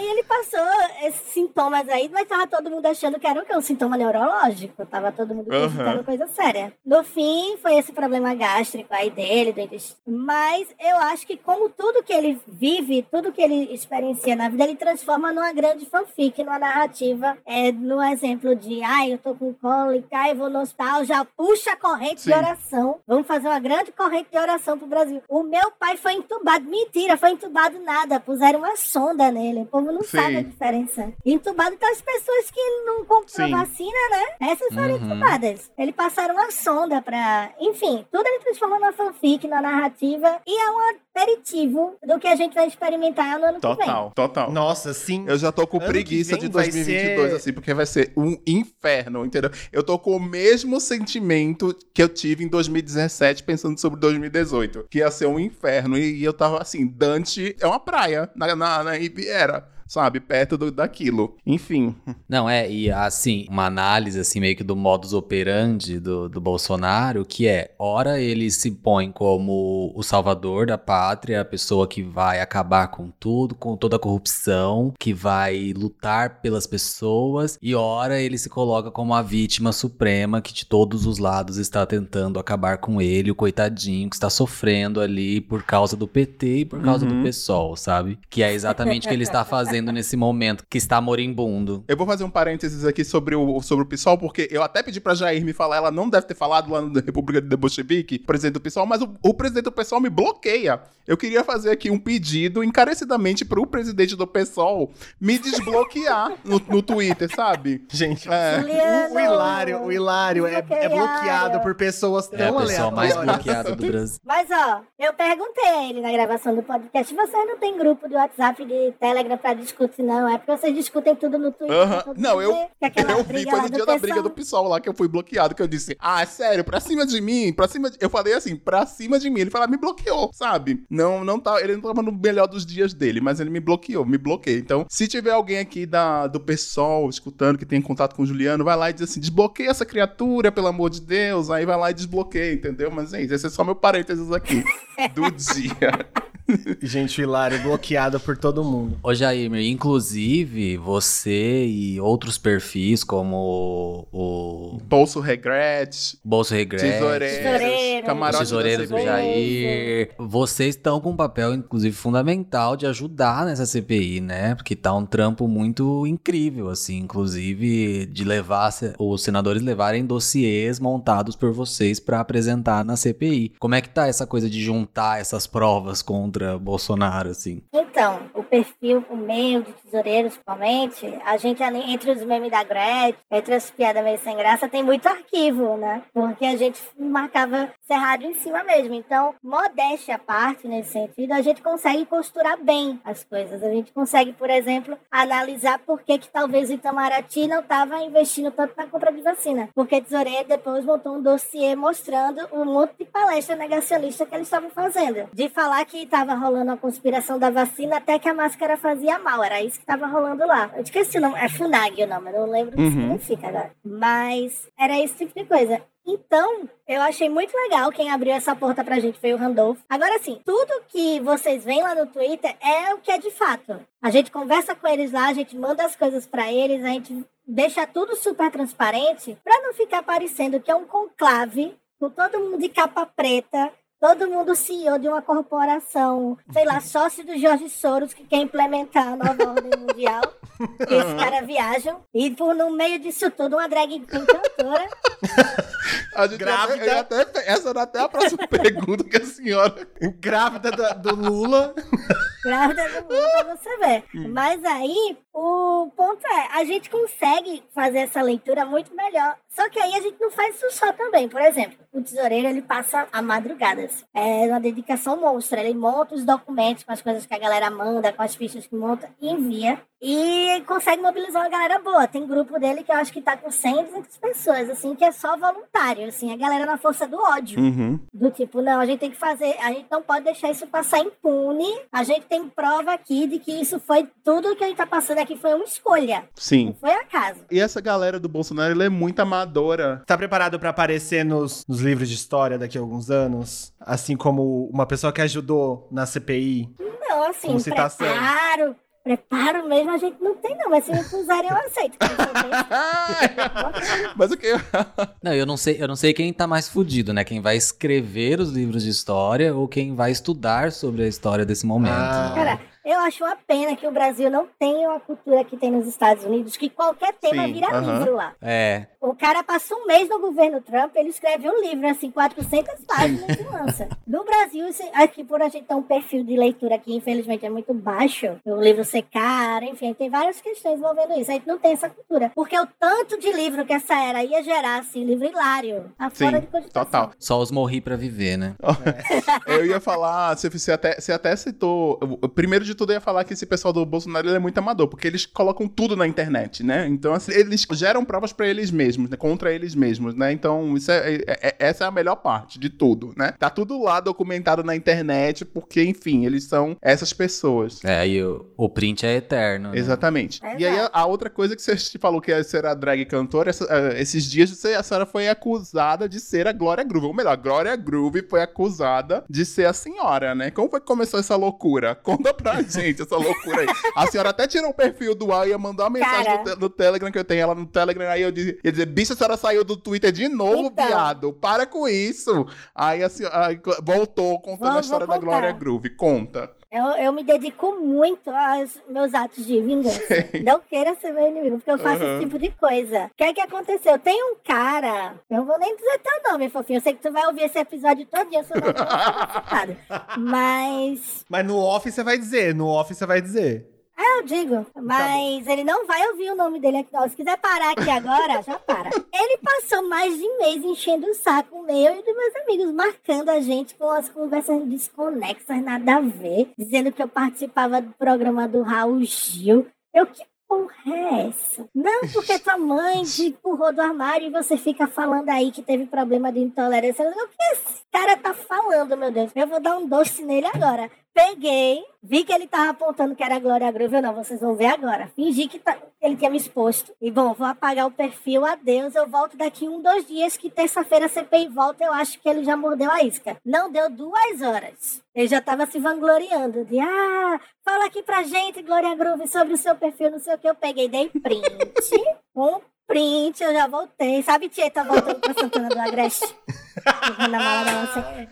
Aí ele passou esses sintomas aí, mas tava todo mundo achando que era o quê? Um sintoma neurológico. Tava todo mundo pensando que era coisa séria. No fim, foi esse problema gástrico aí dele, do intestino. Mas eu acho que como tudo que ele vive, tudo que ele experiencia na vida, ele transforma numa grande fanfic, numa narrativa, é, no exemplo de, ai, eu tô com cólica, ai, vou no hospital, já puxa a corrente de Sim. oração. Vamos fazer uma grande corrente de oração pro Brasil. O meu pai foi entubado. Mentira, foi entubado nada. Puseram uma sonda nele. O povo não Sim. sabe a diferença. Entubado tá as pessoas que não compram Sim. vacina, né? Essas foram Uhum. entubadas. Ele passaram uma sonda pra. Enfim, tudo ele transformou numa fanfic, numa narrativa. E é um aperitivo do que a gente vai experimentar no ano que vem. Total, total. Nossa, sim. Eu já tô com Ano preguiça de vai 2022, ser- assim, porque vai ser um inferno, entendeu? Eu tô com o mesmo sentimento que eu tive em 2017, pensando sobre 2018, que ia ser um inferno. E eu tava assim, Dante é uma praia na, na, na Riviera, sabe? Perto do, daquilo. Enfim. Não, é, e assim, uma análise assim meio que do modus operandi do, do Bolsonaro, que é, ora ele se põe como o salvador da pátria, a pessoa que vai acabar com tudo, com toda a corrupção, que vai lutar pelas pessoas, e ora ele se coloca como a vítima suprema que de todos os lados está tentando acabar com ele, o coitadinho que está sofrendo ali por causa do PT e por causa Uhum. do PSOL, sabe? Que é exatamente o que ele está fazendo *laughs* nesse momento, que está moribundo. Eu vou fazer um parênteses aqui sobre o, sobre o PSOL, porque eu até pedi pra Jair me falar, ela não deve ter falado lá na República de Bolchevique, presidente do PSOL, mas o, o presidente do PSOL me bloqueia. Eu queria fazer aqui um pedido encarecidamente pro presidente do PSOL me desbloquear *laughs* no, no Twitter, sabe? Gente, É. O, o Hilário, o Hilário é, é bloqueado por pessoas tão É a pessoa mais bloqueada do Brasil. *laughs* Mas, ó, eu perguntei a ele na gravação do podcast: vocês não tem grupo de WhatsApp de Telegram pra discutir, não? É porque vocês discutem tudo no Twitter. Todo Não, eu, eu vi, foi no dia da pessoal- briga do PSOL lá que eu fui bloqueado, que eu disse, ah, sério, pra cima de mim, pra cima de... Eu falei assim, pra cima de mim. Ele falou, ah, me bloqueou, sabe? Não, não tá, ele não tava no melhor dos dias dele, mas ele me bloqueou, me bloqueia. Então, se tiver alguém aqui da, do PSOL escutando, que tem contato com o Juliano, vai lá e diz assim, desbloqueia essa criatura, pelo amor de Deus, aí vai lá e desbloqueia, entendeu? Mas é isso, esse é só meu parênteses aqui *laughs* do dia. Gente, o Hilário bloqueado por todo mundo. Ô Jair, inclusive você e outros perfis como o Bolso Regret, Bolso Regret, Tesoureiros, Tesoureiro. Camarote Tesoureiros do. Jair. Vocês estão com um papel, inclusive, fundamental de ajudar nessa CPI, né? Porque tá um trampo muito incrível, assim, inclusive de levar se- os senadores levarem dossiês montados por vocês pra apresentar na CPI. Como é que tá essa coisa de juntar essas provas contra Bolsonaro, assim? Então, o perfil, o meio de tesoureiro, principalmente, a gente, entre os memes da Gretchen, entre as piadas meio sem graça, tem muito arquivo, né? Porque a gente marcava cerrado em cima mesmo. Então, modéstia à parte nesse sentido, a gente consegue costurar bem as coisas. A gente consegue, por exemplo, analisar por que, que talvez o Itamaraty não estava investindo tanto na compra de vacina. Porque a tesoureiro depois montou um dossiê mostrando um monte de palestra negacionista que eles estavam fazendo. De falar que estava rolando a conspiração da vacina até que a máscara fazia mal. Era isso que estava rolando lá. Eu esqueci o nome. É FUNAG o nome. Eu não lembro o que Uhum. significa agora. Mas era esse tipo de coisa. Então, eu achei muito legal quem abriu essa porta pra gente foi o Randolph. Agora sim, tudo que vocês veem lá no Twitter é o que é de fato. A gente conversa com eles lá, a gente manda as coisas pra eles, a gente deixa tudo super transparente pra não ficar parecendo que é um conclave com todo mundo de capa preta. Todo mundo CEO de uma corporação, sei lá, sócio do Jorge Soros que quer implementar a nova ordem mundial. *laughs* E esse cara viajam. E por no meio disso tudo, uma drag queen cantora. *laughs* A gente Grávida. Ia até, ia até- essa era até a próxima *laughs* pergunta que a senhora. Grávida da- do Lula. Grávida do mundo pra você ver. Mas aí, o ponto é, a gente consegue fazer essa leitura muito melhor. Só que aí a gente não faz isso só também. Por exemplo, o tesoureiro, ele passa a madrugadas. É uma dedicação monstra. Ele monta os documentos com as coisas que a galera manda, com as fichas que monta e envia. E consegue mobilizar uma galera boa. Tem grupo dele que eu acho que tá com 100, 200 pessoas, assim, que é só voluntário, assim. A galera na força do ódio. Uhum. Do tipo, não, a gente tem que fazer, a gente não pode deixar isso passar impune. A gente tem prova aqui de que isso foi tudo que a gente tá passando aqui foi uma escolha. Sim. Não foi acaso. E essa galera do Bolsonaro, ela é muito amadora. Tá preparado pra aparecer nos, nos livros de história daqui a alguns anos? Assim como uma pessoa que ajudou na CPI? Não, assim, preparo. Preparo mesmo a gente não tem, não. Mas se me puserem, eu aceito. *laughs* Mas o que? *laughs* Não, eu não sei, eu não sei quem tá mais fudido, né? Quem vai escrever os livros de história ou quem vai estudar sobre a história desse momento. Ah. Cara, eu acho uma pena que o Brasil não tenha uma cultura que tem nos Estados Unidos, que qualquer tema Sim, vira aham. livro lá. É, O cara passa um mês no governo Trump, ele escreve um livro, assim, 400 páginas e lança. No Brasil, aqui por a gente ter um perfil de leitura que infelizmente é muito baixo, o livro ser caro, enfim, tem várias questões envolvendo isso. A gente não tem essa cultura. Porque o tanto de livro que essa era ia gerar, assim, livro hilário, tá Sim, fora de cogitação. total. só os morri pra viver, né? *laughs* Eu ia falar, você, até, você até citou. Primeiro de tudo, eu ia falar que esse pessoal do Bolsonaro ele é muito amador, porque eles colocam tudo na internet, né? Então, assim, eles geram provas pra eles mesmos, né? Contra eles mesmos, né? Então, isso é, é- é- essa é a melhor parte de tudo, né? Tá tudo lá documentado na internet, porque, enfim, eles são essas pessoas. É, e o, o print é eterno. né? Exatamente. E aí, a, a outra coisa que você te falou que era drag cantora, essa- eh, esses dias você- a senhora foi acusada de ser a Glória Groove. Ou melhor, a Glória Groove foi acusada de ser a senhora, né? Como foi que começou essa loucura? Conta pra *laughs* gente essa loucura aí. A senhora até tirou o perfil do ar e ia mandar uma mensagem Cara. no, te- no Telegram, que eu tenho ela no Telegram, aí eu dizia, ia dizer, bicho, a senhora saiu do Twitter de novo, Então. viado. Para com isso. Aí a senhora aí voltou contando Vou- a história da Glória. Groove. Conta. Eu, eu me dedico muito aos meus atos de vingança. Não queira ser meu inimigo, porque eu faço Uhum. esse tipo de coisa. O que é que aconteceu? Tem um cara, eu não vou nem dizer teu nome, fofinho. Eu sei que tu vai ouvir esse episódio todo dia, eu sou muito participado. *laughs* Mas. Mas no off você vai dizer, no off você vai dizer. É, eu digo. Mas ele não vai ouvir o nome dele aqui, não. Se quiser parar aqui agora, já para. Ele passou mais de mês enchendo o saco meu e dos meus amigos, marcando a gente com as conversas desconexas, nada a ver, dizendo que eu participava do programa do Raul Gil. Eu, que porra é essa? Não, porque tua mãe te empurrou do armário e você fica falando aí que teve problema de intolerância. O que esse cara tá falando, meu Deus? Eu vou dar um doce nele agora. Peguei, vi que ele tava apontando que era Glória Groove. Eu não, vocês vão ver agora. Fingi que tá- ele tinha me exposto. E bom, vou apagar o perfil. Adeus. Eu volto daqui um, dois dias. Que terça-feira a CPI volta. Eu acho que ele já mordeu a isca. Não deu duas horas. Ele já tava se vangloriando de ah, fala aqui pra gente, Glória Groove, sobre o seu perfil, não sei o que. Eu peguei, dei print. *laughs* um print, eu já voltei. Sabe, Tieta voltando pra Santana do Agreste? *laughs* Na mala da nossa.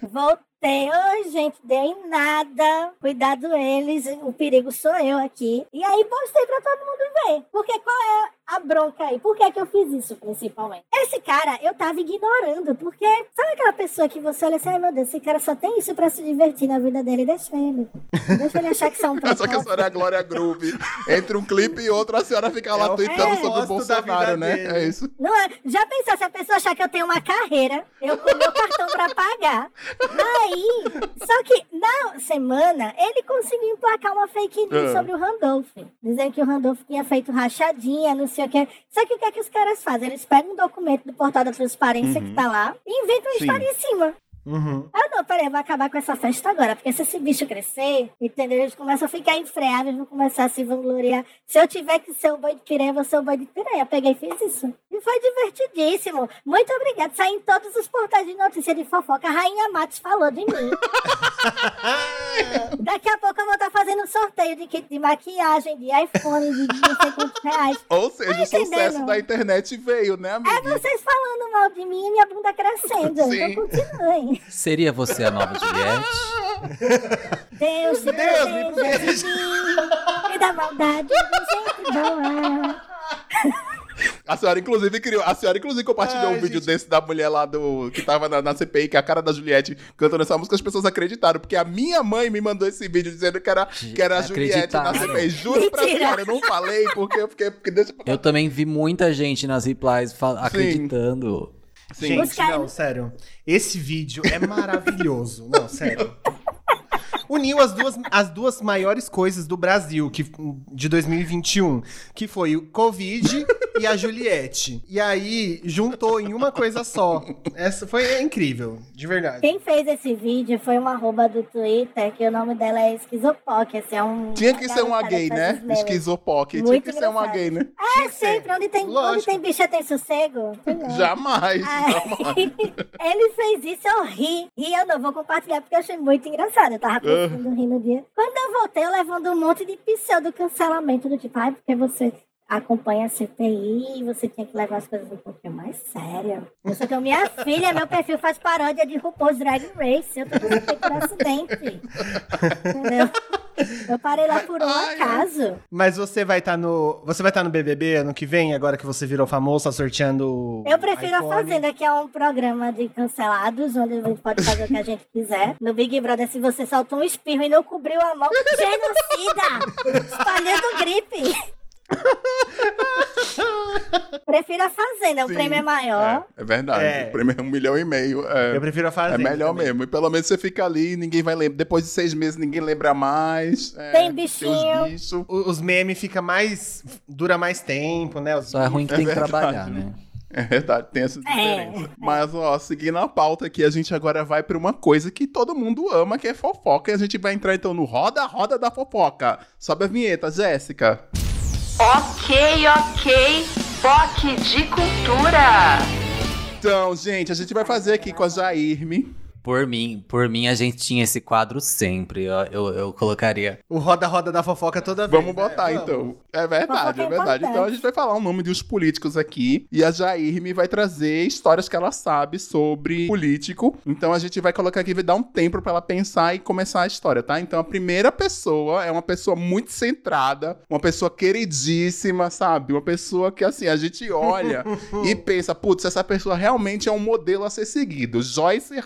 Voltei. Oi, gente, dei em nada. Cuidado eles. O perigo sou eu aqui. E aí postei pra todo mundo ver. Porque qual é a bronca aí? Por que, que eu fiz isso, principalmente? Esse cara, eu tava ignorando. Porque sabe aquela pessoa que você olha assim, ai meu Deus, esse cara só tem isso pra se divertir na vida dele. Deixa ele. Deixa ele achar que são um *laughs* Só que a senhora é a Glória Groove. Entre um clipe e outro, a senhora fica lá É tweetando sobre o Bolsonaro, né? dele. É isso. Não é? Já pensou se a pessoa achar que eu tenho uma carreira, eu com meu cartão pra pagar. *laughs* Aí, só que na semana, ele conseguiu emplacar uma fake news Ah. sobre o Randolph. Dizendo que o Randolph tinha feito rachadinha, não sei o que. Só que o que é que os caras fazem? Eles pegam um documento do portal da transparência que tá lá e inventam uma Sim. história em cima. Uhum. Ah, não, peraí, eu vou acabar com essa festa agora. Porque se esse bicho crescer, entendeu? Eles começam a ficar enfreáveis, vão começar a se vangloriar. Se eu tiver que ser o boi de piranha, eu vou ser o boi de piranha. Eu peguei e fiz isso. E foi divertidíssimo. Muito obrigada. Saí em todos os portais de notícia de fofoca. A Rainha Matos falou de mim. *laughs* Daqui a pouco eu vou estar fazendo um sorteio de kit de maquiagem, de iPhone, de não sei quantos reais. Ou seja, Tá o sucesso da internet veio, né, É amiga? vocês falando mal de mim e minha bunda crescendo. Sim. Então continuem. Seria você a nova Juliette? Deus te Deus me proteja de mim e da maldade do jeito boa. A senhora, inclusive, criou. A senhora, inclusive, compartilhou Ai, um vídeo gente. desse da mulher lá do. que tava na, na CPI, que é a cara da Juliette cantando essa música, as pessoas acreditaram. Porque a minha mãe me mandou esse vídeo dizendo que era, que era a Juliette na. CPI. Juro pra senhora, eu não falei, porque eu fiquei. Porque deixa pra... Eu também vi muita gente nas replies acreditando. Sim. Gente, não, sério. Esse vídeo é maravilhoso. não, sério. Uniu as duas, as duas maiores coisas do Brasil que, de 2021, que foi o Covid e a Juliette. E aí, juntou em uma coisa só. Essa foi é incrível, de verdade. Quem fez esse vídeo foi uma arroba do Twitter, que o nome dela é Esquizopoc. Assim, é um, Tinha que ser uma garota gay, né? memes. Esquizopoc. Tinha que ser uma gay, né? É, sempre. Onde tem, onde tem bicha tem sossego. Jamais. jamais. Aí, *laughs* ele fez isso, eu ri. E eu não vou compartilhar porque eu achei muito engraçado. Eu tava pensando Quando eu voltei, eu levando um monte de pseudo cancelamento do tipo, ai, porque você acompanha a CPI, você tinha que levar as coisas um pouquinho mais sério. Eu só tenho minha filha, meu perfil faz paródia de RuPaul's Drag Race. Eu tô suspeito por acidente. Entendeu? Eu parei lá por um Ai, acaso. Mas você vai estar no. Você vai estar no BBB ano que vem, agora que você virou famoso, tá sorteando. Eu prefiro a iPhone? Fazenda, que é um programa de cancelados, onde a gente pode fazer o que a gente quiser. No Big Brother, se você soltou um espirro e não cobriu a mão, genocida! Espalhando gripe! *laughs* Prefiro a Fazenda, o Sim. prêmio é maior. É, é verdade. É. O prêmio é um milhão e meio. É. Eu prefiro a É Fazenda. melhor também. mesmo. E pelo menos você fica ali, ninguém vai lembrar. Depois de seis meses, ninguém lembra mais. É, Tem bichinho. os bichos. O- Os memes fica mais. dura mais tempo, né? Os Só é ruim que É tem que verdade. trabalhar, né? É verdade, tem essa É. diferença. Mas, ó, seguindo a pauta aqui, a gente agora vai pra uma coisa que todo mundo ama, que é fofoca. E a gente vai entrar então no Roda Roda da Fofoca. Sobe a vinheta, Jéssica. Ok, ok. POC de cultura. Então, gente, a gente vai fazer aqui com a Jairme. Por mim, por mim, a gente tinha esse quadro sempre. Eu, eu, eu colocaria. O roda-roda da fofoca toda vez. Vamos botar, né? então. É verdade, é é verdade. Então a gente vai falar o nome dos políticos aqui. E a Jairme vai trazer histórias que ela sabe sobre político. Então a gente vai colocar aqui, vai dar um tempo pra ela pensar e começar a história, tá? Então a primeira pessoa é uma pessoa muito centrada, uma pessoa queridíssima, sabe? Uma pessoa que, assim, a gente olha *laughs* e pensa, putz, essa pessoa realmente é um modelo a ser seguido. Joyce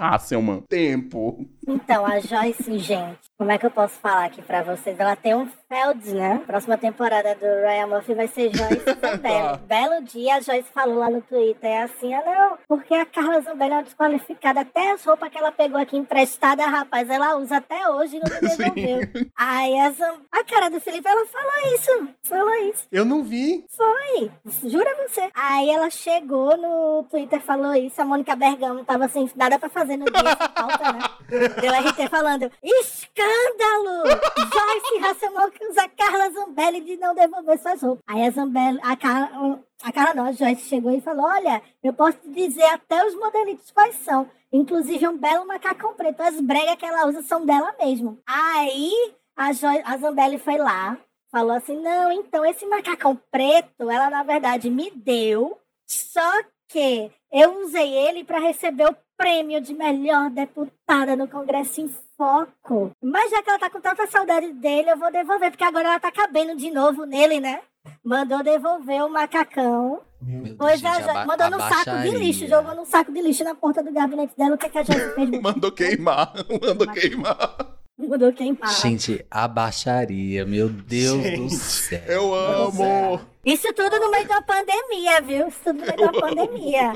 Tempo. Então, a Joyce, gente, como é que eu posso falar aqui pra vocês? Ela tem um Feld, né? Próxima temporada do Ryan Murphy vai ser Joyce *laughs* Zambelli. Belo dia, a Joyce falou lá no Twitter, é assim, ah não, porque a Carla Zambelli é uma desqualificada. Até as roupas que ela pegou aqui emprestada, rapaz, ela usa até hoje e não me *laughs* devolveu. Aí a, Zam... a cara do Felipe, ela falou isso, falou isso. Eu não vi. Foi, jura você. Aí ela chegou no Twitter, falou isso. A Mônica Bergamo tava sem nada pra fazer no dia, sem pauta, né? *laughs* Deu RT falando, ixi, escândalo! Joyce Hasselman acusa Carla Zambelli de não devolver suas roupas. Aí a Zambelli, a Carla, a Carla não, a Joyce chegou e falou, olha, eu posso dizer até os modelitos quais são. Inclusive um belo macacão preto. As bregas que ela usa são dela mesmo. Aí a, jo a Zambelli foi lá, falou assim, não, então esse macacão preto, ela na verdade me deu, só que eu usei ele para receber o prêmio de melhor deputada no Congresso Foco. Mas já que ela tá com tanta saudade dele, eu vou devolver, porque agora ela tá cabendo de novo nele, né? Mandou devolver o macacão. Meu Pois gente, aba- mandou num saco de lixo, jogou num saco de lixo na porta do gabinete dela. O que, é que a Joyce fez? *laughs* Mandou queimar, *laughs* mandou queimar. *laughs* Mandou queimar. Gente, abaixaria, meu Deus do Gente, céu. Eu amo. Isso tudo no meio da pandemia, viu? Isso tudo no meio da pandemia.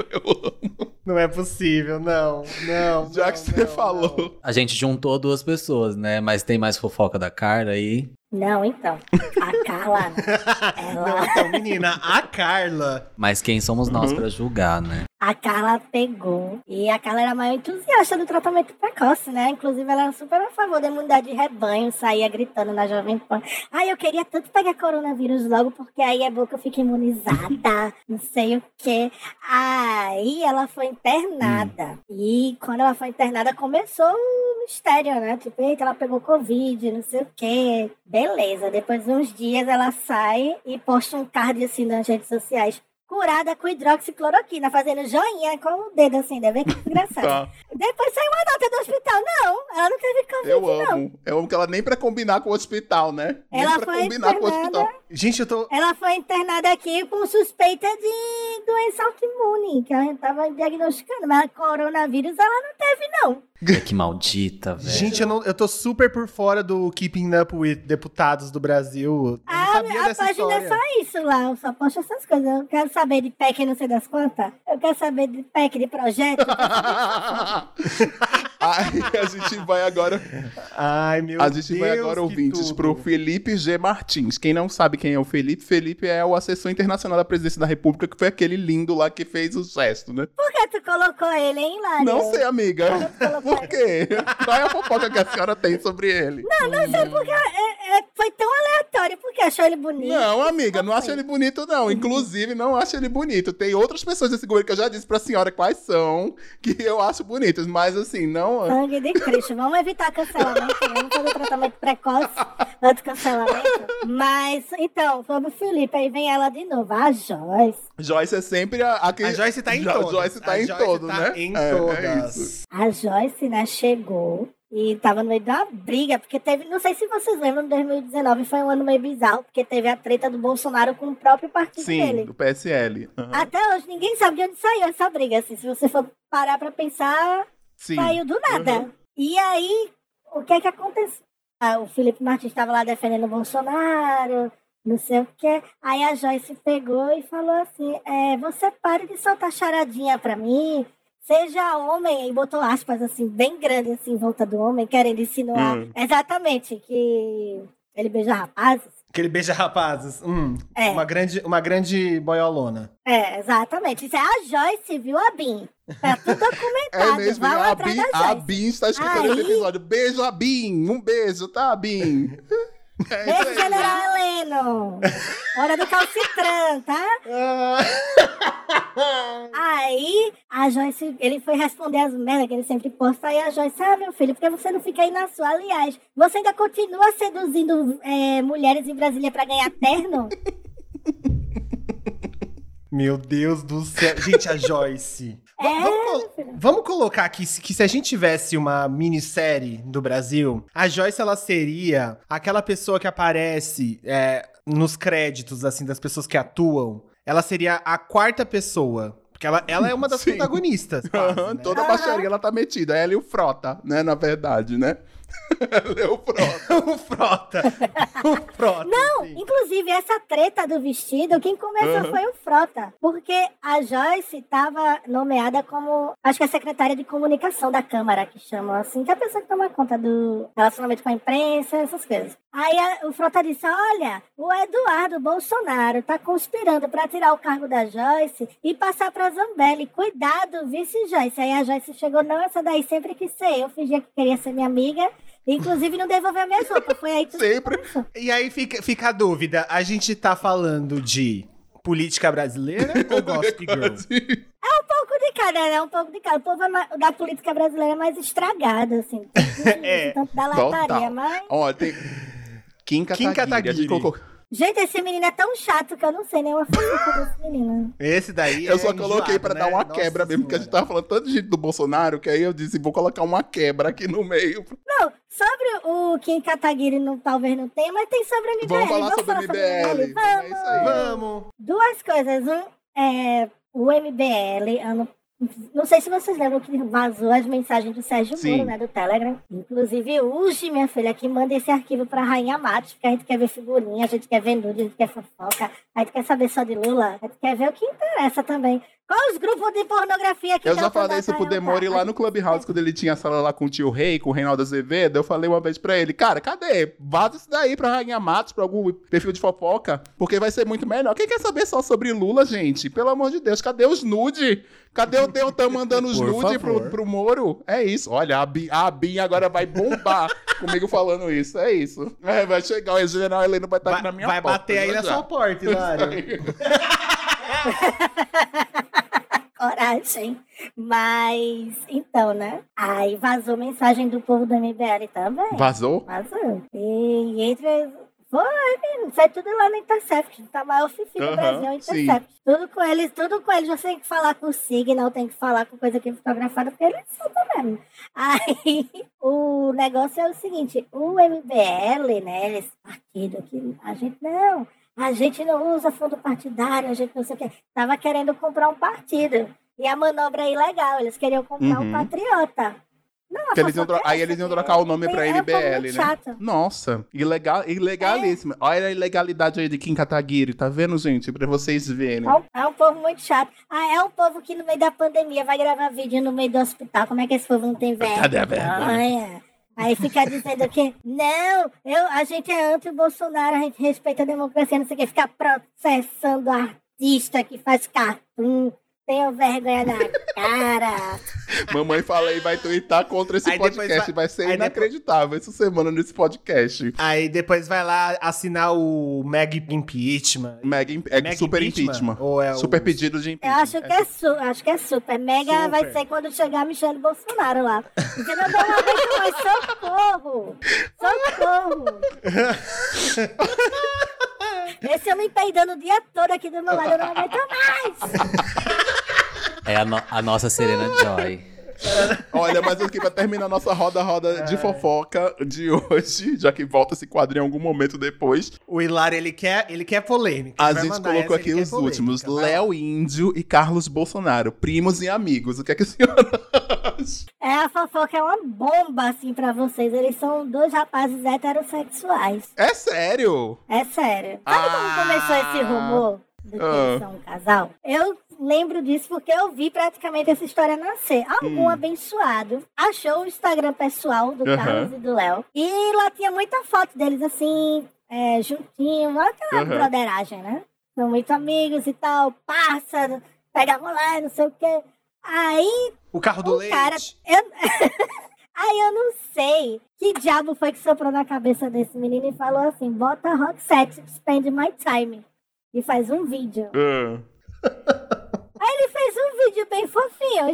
Não é possível, não. Não. Já não, que você não, falou. A gente juntou duas pessoas, né? Mas tem mais fofoca da Carla aí. Não, então. A *laughs* Carla, Não, ela, então, menina, a Carla. Mas quem somos nós pra julgar, né? a Carla pegou. E a Carla era a maior entusiasta do tratamento precoce, né? Inclusive, ela era super a favor da imunidade de rebanho, saía gritando na Jovem Pan. Ai, eu queria tanto pegar coronavírus logo, porque aí é bom que eu fique imunizada, *laughs* não sei o quê. Aí ela foi internada. E quando ela foi internada, começou o mistério, né? Tipo, eita, ela pegou Covid, não sei o quê. Beleza. Depois de uns dias ela sai e posta um card assim nas redes sociais. Curada com hidroxicloroquina, fazendo joinha com o dedo assim, deve ver que engraçado. Tá. Depois saiu uma nota do hospital. Não, ela não teve Covid, Eu não. amo. Eu amo que ela nem pra combinar com o hospital, né? Ela nem pra foi combinar com o internada. hospital. Gente, eu tô. Ela foi internada aqui com suspeita de doença autoimune, que a gente tava diagnosticando, mas coronavírus ela não teve, não. É que maldita, velho. Gente, eu, não, eu tô super por fora do Keeping Up with Deputados do Brasil. Eu não Ah, sabia a dessa página história. é só isso lá, eu só posto essas coisas. Eu quero saber de PEC não sei das quantas. Eu quero saber de PEC de projeto. *laughs* *laughs* Aí a gente vai agora. Ai, meu A Deus. gente vai agora, ouvintes, tudo. pro Felipe G. Martins. Quem não sabe quem é o Felipe, Felipe é o assessor internacional da presidência da República, que foi aquele lindo lá que fez o gesto, né? Por que tu colocou ele, hein, Lário? Não sei, amiga. Por quê? Qual é a fofoca que a senhora tem sobre ele? Não, não sei porque é- é- foi tão aleatório. Porque achou ele bonito. Não, amiga, não acho ele bonito, não. Inclusive, não acho ele bonito. Tem outras pessoas desse governo que eu já disse pra senhora quais são, que eu acho bonitas, mas assim, não. Sangue de Cristo. Vamos evitar cancelamento. Vamos fazer tratamento precoce antes do cancelamento. Mas, então, o Felipe, aí vem ela de novo. A Joyce. Joyce é sempre a, a que. A Joyce tá em Jo- todas. Joyce tá A em Joyce todos, tá né? em É, é todas. isso. A Joyce, né, chegou e tava no meio de uma briga, porque teve, não sei se vocês lembram, 2019 foi um ano meio bizarro, porque teve a treta do Bolsonaro com o próprio partido Sim, dele. do PSL. Aham. Até hoje ninguém sabe de onde saiu essa briga, assim, se você for parar pra pensar, Sim. saiu do nada. Uhum. E aí, o que é que aconteceu? Ah, o Felipe Martins estava lá defendendo o Bolsonaro, não sei o quê. Aí a Joyce pegou e falou assim: é, você pare de soltar charadinha pra mim. Seja homem, e botou aspas assim, bem grande assim, em volta do homem, querendo insinuar Hum. exatamente que ele beija rapazes. Aquele beija rapazes. Hum, É. uma, grande, uma grande boiolona. É, exatamente. Isso é a Joyce, viu, Abin? Tá tudo É documentado. mesmo, Vão a atrás Bin, da a. Bin está escutando Aí- esse episódio. Beijo, a Bin. Um beijo, tá, Bin? *laughs* É Beijo, aí. General Heleno. Hora do calcitrão, tá? Aí, a Joyce, ele foi responder as merdas que ele sempre posta. Aí a Joyce, ah, meu filho, por que você não fica aí na sua? Aliás, você ainda continua seduzindo é, mulheres em Brasília pra ganhar terno? *laughs* Meu Deus do céu. Gente, a Joyce. É, vamos, col- vamos colocar aqui que se a gente tivesse uma minissérie do Brasil, a Joyce ela seria aquela pessoa que aparece é, nos créditos assim das pessoas que atuam. Ela seria a quarta pessoa. Porque ela, ela é uma das *laughs* Sim. protagonistas. quase, né? Toda a baixaria ela tá metida. Ela e o Frota, né? Na verdade, né? *laughs* Ela é o Frota. *laughs* o Frota. O Frota. Não, sim. inclusive essa treta do vestido, quem começou Uhum. foi o Frota. Porque a Joyce estava nomeada como, acho que a secretária de comunicação da Câmara, que chamam assim, que é a pessoa que toma conta do relacionamento com a imprensa, essas coisas. Aí a- o Frota disse: Olha, o Eduardo Bolsonaro tá conspirando para tirar o cargo da Joyce e passar para Zambelli. Cuidado, vice Joyce. Aí a Joyce chegou: Não, essa daí sempre quis ser. Eu fingia que queria ser minha amiga. Inclusive não devolveu minhas roupas. Foi aí tudo que Sempre. E aí fica, fica a dúvida: a gente tá falando de política brasileira *laughs* ou Gossip Girl? Um pouco de cada, né? Um pouco de cada. O povo é ma- da política brasileira é mais estragado, assim. *laughs* É. Tanto da Total. lataria, mas... Ó, tem. Kim Kataguiri. Kataguiri. A gente esse menino é tão chato que eu não sei nem uma fofoca desse menino. Esse daí Eu é só coloquei enjoado, pra né? dar uma Nossa quebra mesmo, porque a gente tava falando tanto de gente do Bolsonaro, que aí eu disse, vou colocar uma quebra aqui no meio. Não, sobre o Kim Kataguiri, não, talvez não tenha, mas tem sobre a MBL. Vamos falar sobre o MBL. É isso aí. Vamos. Duas coisas. Um, é, o MBL, ano Não sei se vocês lembram que vazou as mensagens do Sérgio Sim. Moro, né, do Telegram. Inclusive, hoje, minha filha, que manda esse arquivo pra Rainha Matos, porque a gente quer ver figurinha, a gente quer ver nude, a gente quer fofoca, a gente quer saber só de Lula, a gente quer ver o que interessa também. Qual os grupos de pornografia que Eu já falei isso pro ela? Demore lá no Clubhouse, quando ele tinha a sala lá com o tio Rei, com o Reinaldo Azevedo. Eu falei uma vez pra ele, cara, cadê? Vaza isso daí pra Rainha Matos, pra algum perfil de fofoca, porque vai ser muito melhor. Quem quer saber só sobre Lula, gente? Pelo amor de Deus, cadê os nude? Cadê o *laughs* Deltan mandando os nude pro, pro Moro? É isso. Olha, a Bin, a Bin agora vai bombar *laughs* comigo falando isso. É isso. É, vai chegar, o general Heleno vai estar Vai, aqui na minha vai porta. bater aí já na sua porta, Hilário. Coragem. *laughs* Mas, então, né? Aí vazou mensagem do povo do MBL também. Vazou? Vazou. E entre. Foi, menino, sai tudo lá no Intercept. Tá maior fifi do Brasil, é o sim. Intercept. Tudo com eles, tudo com eles. Você tem que falar com o Signal, tem que falar com coisa aqui fotografada, porque eles soltam mesmo. Aí, *laughs* o negócio é o seguinte: o MBL, né? Esse partido aqui, a gente não. A gente não usa fundo partidário, a gente não sei o quê. Tava querendo comprar um partido. E a manobra é ilegal. Eles queriam comprar um Uhum. patriota. Não, eles iam fofoca tro- é Aí eles iam trocar o nome pra é um MBL, né? chato. Nossa, ilegal, ilegalíssimo. Olha a ilegalidade aí de Kim Kataguiri, tá vendo, gente? Pra vocês verem. É um, é um povo muito chato. Ah, é um povo que no meio da pandemia vai gravar vídeo no meio do hospital. Como é que esse povo não tem Cadê a vergonha? Aí fica dizendo que não, eu, a gente é anti-Bolsonaro, a gente respeita a democracia, não sei o que, fica processando artista que faz cartoon. Tenho vergonha na cara. *laughs* Mamãe fala aí, vai twittar contra esse Aí depois podcast. vai- Vai, ser aí depois- inacreditável essa semana nesse podcast. Aí depois vai lá assinar o Meg Impeachment. Mega, im- é Meg super impeachment. Ou é o... Super pedido de Eu impeachment. acho que é, su acho que é super. Mega Super. vai ser quando chegar Michele Bolsonaro lá. Porque não dá uma vez mais. Socorro! Socorro! *laughs* Esse homem peidando o dia todo aqui do meu lado, eu não aguento mais! *laughs* É a, no- a nossa Serena Joy. Olha, mas aqui pra terminar a nossa roda-roda de fofoca de hoje, já que volta esse quadro em algum momento depois, O Hilário, ele quer, ele quer polêmica. a gente colocou essa, aqui os polêmica. últimos: Vai. Léo Índio e Carlos Bolsonaro, primos e amigos. O que é que a senhora acha? É, a fofoca é uma bomba, assim, pra vocês. Eles são dois rapazes heterossexuais. É sério? É sério. Sabe Ah. como começou esse rumor do que Ah. eles são um casal? Eu lembro disso porque eu vi praticamente essa história nascer. Algum Hum. abençoado achou o Instagram pessoal do Aham. Carlos e do Léo. E lá tinha muita foto deles assim, é, juntinho, aquela Aham. broderagem, né? São muito amigos e tal, passa, pega mulher, não sei o quê. Aí O carro do o leite. cara. Eu... *laughs* Aí eu não sei que diabo foi que soprou na cabeça desse menino e falou assim: bota rock set, spend my time. E faz um vídeo. Ah. *laughs* Aí ele fez um vídeo bem fofinho.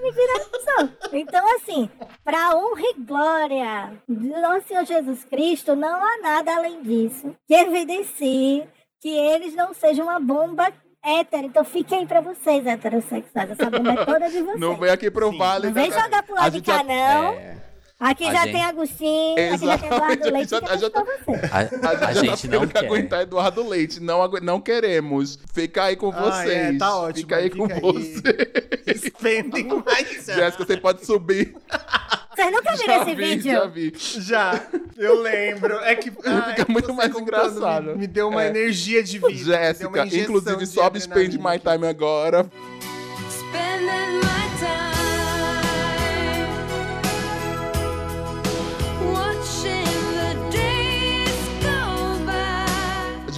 Me viração. Então, assim, pra honra e glória do nosso Senhor Jesus Cristo, não há nada além disso que evidencie que eles não sejam uma bomba hétero. Então fiquem aí pra vocês, heterossexuais. Essa bomba é toda de vocês. Não vem aqui pro Sim. Vale. Não vem né? jogar pro A lado de cá, não. É, Aqui A já gente- tem Agostinho, aqui já tem Eduardo Leite, já- fica já tá- a, A, a gente, tá não quer. aguentar Eduardo Leite. Não, agu- não queremos. Fica aí com Ah, vocês. é, tá ótimo, Fica aí com fica aí. você. Spending *laughs* mais. Jéssica, você pode subir. Vocês nunca viram Já esse vi, vídeo? já vi. Já, eu lembro. É que ai, Fica muito você mais engraçado. Me, me deu uma É. energia de vida. Jéssica, inclusive, sobe Spend My. Time agora. Spending my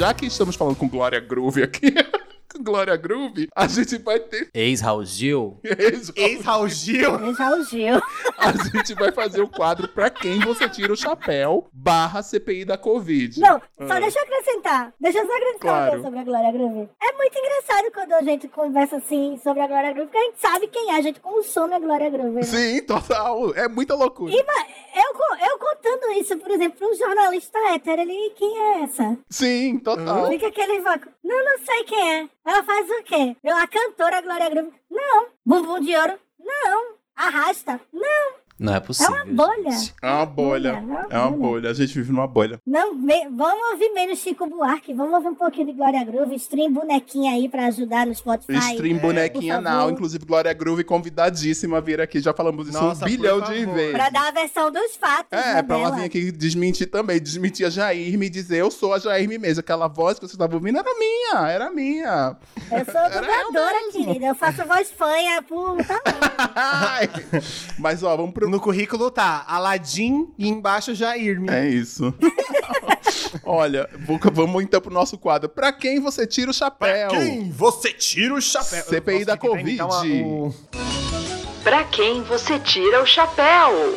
Já que estamos falando com Glória Groove aqui. *laughs* Glória Groove, a gente vai ter *laughs* Ex-Raul Gil? ex Ex-Raul Gil. O Gil. A gente vai fazer o quadro pra quem você tira o chapéu barra CPI da Covid. Não, só Ah. deixa eu acrescentar. Deixa eu só acrescentar uma Claro. coisa sobre a Glória Groove. É muito engraçado quando a gente conversa assim sobre a Glória Groove, porque a gente sabe quem é, a gente consome a Glória Groove. né? Sim, total. É muita loucura. E, mas, eu, eu contando isso, por exemplo, um jornalista hétero, ele, quem é essa? Sim, total. Fica aquele vácuo. Não, não sei quem é. Ela faz o quê? Eu, a cantora Glória Groove. Não. Bumbum de ouro. Não. Arrasta. Não. Não é É possível. uma bolha. gente. É uma bolha. É É uma uma bolha. A gente vive numa bolha. Não, me- vamos ouvir menos Chico Buarque. Vamos ouvir um pouquinho de Glória Groove. Stream bonequinha aí pra ajudar no Spotify. Stream bonequinha por favor. now. Inclusive, Glória Groove convidadíssima a vir aqui. Já falamos isso Nossa, um bilhão de vezes. Pra dar a versão dos fatos. É, né, pra ela vir aqui desmentir também. Desmentir a Jair, me dizer eu sou a Jair mesmo. Aquela voz que você tava ouvindo era minha, era minha. Eu sou dubladora, querida. Eu faço voz fanha por. *laughs* Ai. Mas ó, vamos pro. No currículo tá Aladim e embaixo Jair. É isso. *laughs* Olha, vamos então pro nosso quadro. Pra quem você tira o chapéu? Quem você tira o chapéu? CPI da Nossa, inventar Covid. o- Pra quem você tira o chapéu?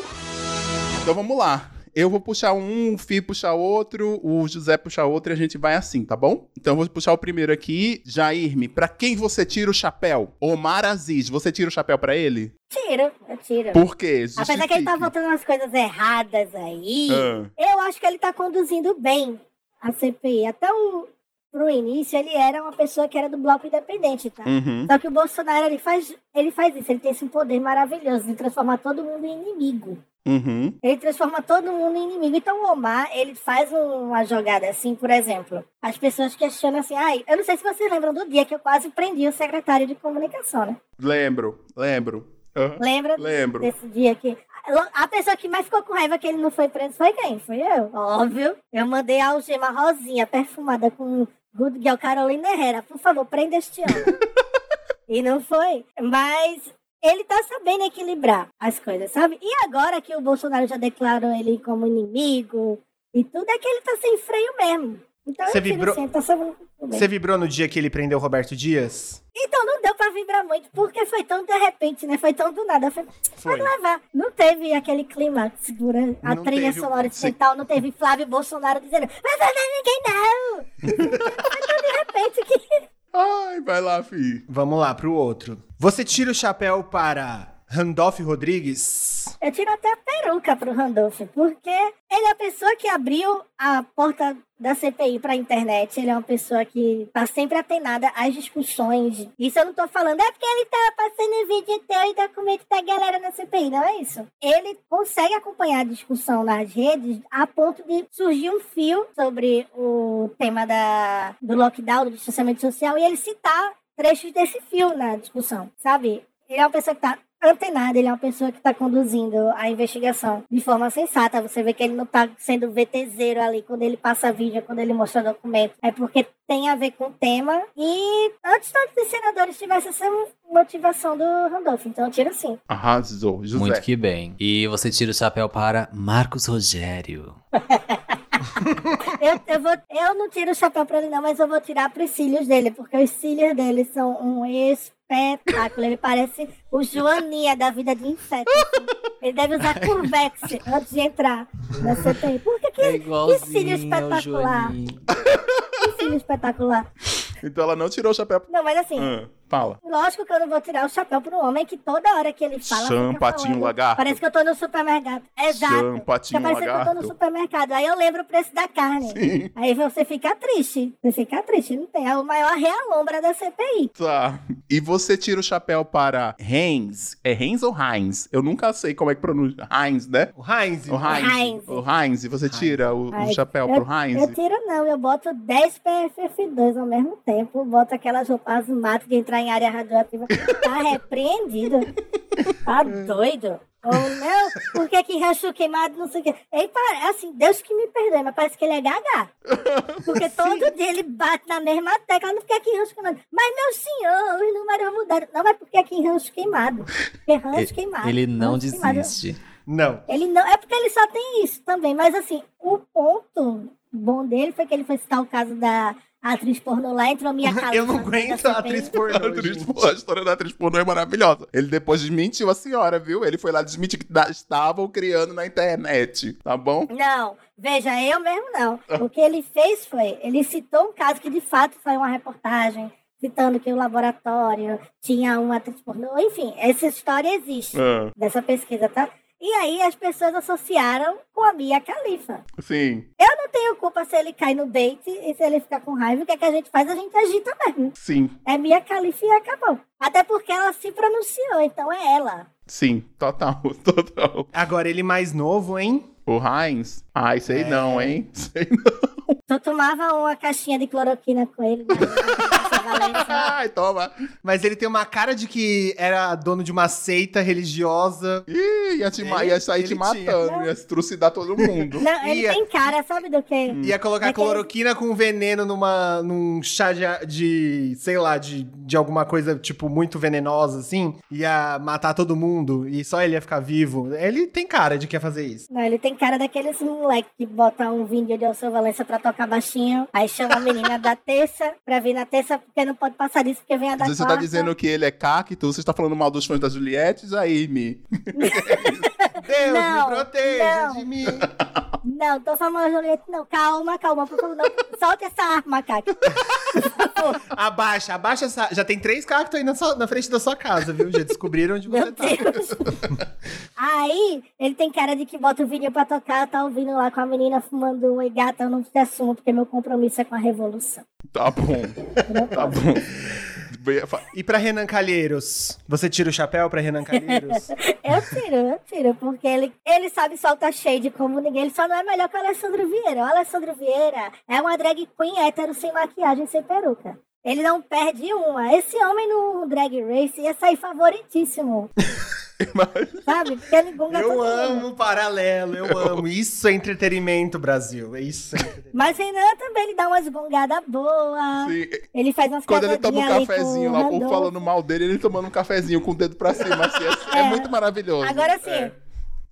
Então vamos lá. Eu vou puxar um, o Fih puxar outro, o José puxar outro e a gente vai assim, tá bom? Então eu vou puxar o primeiro aqui. Jairme, pra quem você tira o chapéu? Omar Aziz, você tira o chapéu pra ele? Tiro, eu tiro. Por quê? Apesar que ele tá Justifique. botando umas coisas erradas aí, Ah, eu acho que ele tá conduzindo bem a CPI. Até o, pro início, ele era uma pessoa que era do bloco independente, tá? uhum. Só que o Bolsonaro, ele faz, ele faz isso, ele tem esse poder maravilhoso de transformar todo mundo em inimigo. Uhum. Ele transforma todo mundo em inimigo. Então o Omar, ele faz um- uma jogada assim, por exemplo. As pessoas questionam assim, ai, eu não sei se vocês lembram do dia que eu quase prendi o secretário de comunicação, né? Lembro, lembro. Lembra Lembro. desse dia que... A pessoa que mais ficou com raiva que ele não foi preso foi quem? Foi eu. Óbvio. Eu mandei a algema rosinha, perfumada com Good Girl Carolina Herrera. Por favor, prenda este ano. *laughs* e não foi. Mas ele tá sabendo equilibrar as coisas, sabe? E agora que o Bolsonaro já declarou ele como inimigo e tudo, é que ele tá sem freio mesmo. Então Você vibrou- sim, sabendo tudo bem. Você vibrou no dia que ele prendeu o Roberto Dias? Então não deu pra vibrar muito, porque foi tão de repente, né? Foi tão do nada. Foi, Foi. Pode levar. Não teve aquele clima que segura a Não trilha teve. sonora incidental, não teve Flávio Bolsonaro dizendo, mas não é ninguém não! *laughs* foi tão de repente que... Ai, vai lá, Fih. Vamos lá pro outro. Você tira o chapéu para Randolph Rodrigues? Eu tiro até a peruca pro Randolph, porque ele é a pessoa que abriu a porta da CPI pra internet. Ele é uma pessoa que tá sempre atenada às discussões. Isso eu não tô falando, é porque ele tá passando vídeo teu e documento da galera na CPI, não é isso. Ele consegue acompanhar a discussão nas redes a ponto de surgir um fio sobre o tema da, do lockdown, do distanciamento social, e ele citar trechos desse fio na discussão, sabe? Ele é uma pessoa que tá antenada, ele é uma pessoa que tá conduzindo a investigação de forma sensata. Você vê que ele não tá sendo VTZero ali quando ele passa vídeo, quando ele mostra documento. É porque tem a ver com o tema. E antes todos os senadores tivessem essa motivação do Randolph. Então eu tiro assim. Arrasou, José. Muito que bem. E você tira o chapéu para Marcos Rogério. *laughs* Eu, eu, vou, eu não tiro o chapéu pra ele, não, mas eu vou tirar pros cílios dele, porque os cílios dele são um espetáculo. Ele parece o Joaninha da vida de inseto. assim. Ele deve usar Curvex antes de entrar na CPI. Por que, que, É que cílio espetacular? Que cílio espetacular? Então ela não tirou o chapéu. Não, mas assim, Ah, fala. lógico que eu não vou tirar o chapéu pro homem que toda hora que ele fala. Lagarto. Parece que eu tô no supermercado. Exato. Cham, patinho, Fica parecendo que eu tô no lagarto. supermercado. Aí eu lembro o preço da carne. Sim. Aí você fica triste. Você fica triste. Não tem. É o maior realombra da CPI. Tá. E você tira o chapéu para Heinz. É Heinz ou Heinz? Eu nunca sei como é que pronuncia. Heinz, né? O Heinz. O Heinz. Heinz. O Heinz. E você tira o, o chapéu eu, pro Heinz? Eu tiro não. Eu boto 10 PFF2 ao mesmo tempo. Boto aquelas roupas mato de entrar em área radioativa. Tá *laughs* repreendido. Tá doido. Ou não, por que que rancho queimado, não sei o quê. Ele parece, assim, Deus que me perdoe, mas parece que ele é gaga. Porque *laughs* todo dia ele bate na mesma tecla, não fica aqui em rancho queimado. Mas, meu senhor, os números mudaram. Não, mas porque aqui em rancho queimado. Porque rancho Ele, queimado. ele não rancho queimado. desiste. Não. Ele não. É porque ele só tem isso também. Mas assim, o ponto bom dele foi que ele foi citar o caso da a atriz pornô lá, entrou Mia Khalifa. *laughs* Eu não aguento a CPI. atriz A, pornô, atriz, gente. pornô, a história da atriz pornô é maravilhosa. Ele depois desmentiu a senhora, viu? Ele foi lá desmentir que estavam criando na internet, tá bom? Não, veja, eu mesmo não. O que ele fez foi, ele citou um caso que de fato foi uma reportagem, citando que o laboratório tinha uma atriz pornô. Enfim, essa história existe, Ah, dessa pesquisa, tá? E aí as pessoas associaram com a Mia Khalifa. sim, Eu não tenho culpa se ele cai no bait e se ele ficar com raiva. O que, é que a gente faz? A gente agita mesmo. sim, É Mia Khalifa e acabou. Até porque ela se pronunciou, então é ela. sim, total, *laughs* total. Agora ele mais novo, hein? O Heinz? Ai, sei É. não, hein? Sei não. Tu tomava uma caixinha de cloroquina com ele. né? *laughs* Ai, toma. Mas ele tem uma cara de que era dono de uma seita religiosa. Ih, ia, te, Ele- ia sair te matando, tinha. ia se trucidar todo mundo. Não, ele Ia- tem cara, sabe do quê? Ia colocar Daquele- cloroquina com veneno numa, num chá de, de, sei lá, de, de alguma coisa, tipo, muito venenosa, assim. Ia matar todo mundo e só ele ia ficar vivo. Ele tem cara de que ia fazer isso. Não, ele tem cara daqueles moleque que bota um vídeo de Alceu Valença pra tocar baixinho, aí chama a menina da terça pra vir na terça, porque não pode passar disso, porque vem a da você quarta. tá dizendo que ele é cacto, você está falando mal dos fãs da Juliette, aí, Mi. *laughs* Deus, Não, me proteja não. de mim. *laughs* Não, tô falando Juliette, não. Calma, calma, por favor, não. Solta essa arma, Kaki. Abaixa, abaixa essa. Já tem três cactos aí na, sua- na frente da sua casa, viu? Já descobriram onde você Meu tá. Deus. Aí, ele tem cara de que bota o vídeo pra tocar, tá ouvindo lá com a menina fumando um e gata, eu não te assumo, porque meu compromisso é com a revolução. Tá bom. Tá bom. E pra Renan Calheiros? Você tira o chapéu pra Renan Calheiros? *laughs* Eu tiro, eu tiro, porque ele, ele sabe soltar shade como ninguém, ele só não é melhor que o Alessandro Vieira. O Alessandro Vieira é uma drag queen hétero sem maquiagem, sem peruca. Ele não perde uma. Esse homem no Drag Race ia sair favoritíssimo. *laughs* *laughs* Sabe? Eu mundo. amo o paralelo, eu *laughs* amo. Isso é entretenimento, Brasil. É isso. É entretenimento. Mas Renan também ele dá umas gongadas boas. Sim. Ele faz umas Quando ele toma um cafezinho lá, o povo falando mal dele, ele tomando um cafezinho com o dedo pra cima, assim, é, é É. muito maravilhoso. Agora sim, É.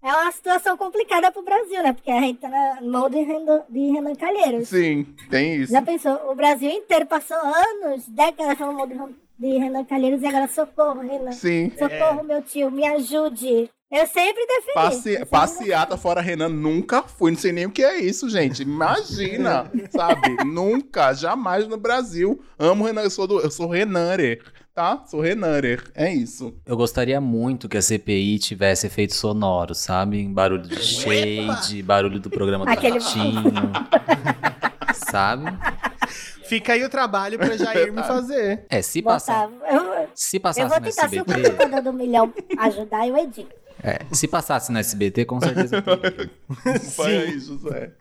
é. uma situação complicada pro Brasil, né? Porque a gente tá na mão de Renan, de Renan Calheiros. Sim, tem isso. Já pensou? O Brasil inteiro passou anos, décadas falando mal de, de Renan Calheiros e agora socorro, Renan. Sim. Socorro, meu tio, me ajude. Eu sempre defendi. Passe, eu sempre passeata fora Renan nunca fui. Não sei nem o que é isso, gente. Imagina, *laughs* sabe? Nunca, jamais no Brasil. Amo Renan, eu sou, do, eu sou Renaner, tá? Sou Renaner, é isso. Eu gostaria muito que a CPI tivesse efeitos sonoros, sabe? Barulho de shade, barulho do programa do Aquele- Ratinho. *laughs* sabe? Fica aí o trabalho pra Jair me fazer. É, se passar. Eu, se eu passasse vou no tentar, se o SBT, computador do milhão ajudar, eu edito. é, se passasse no SBT, com certeza. eu isso, *laughs* Zé.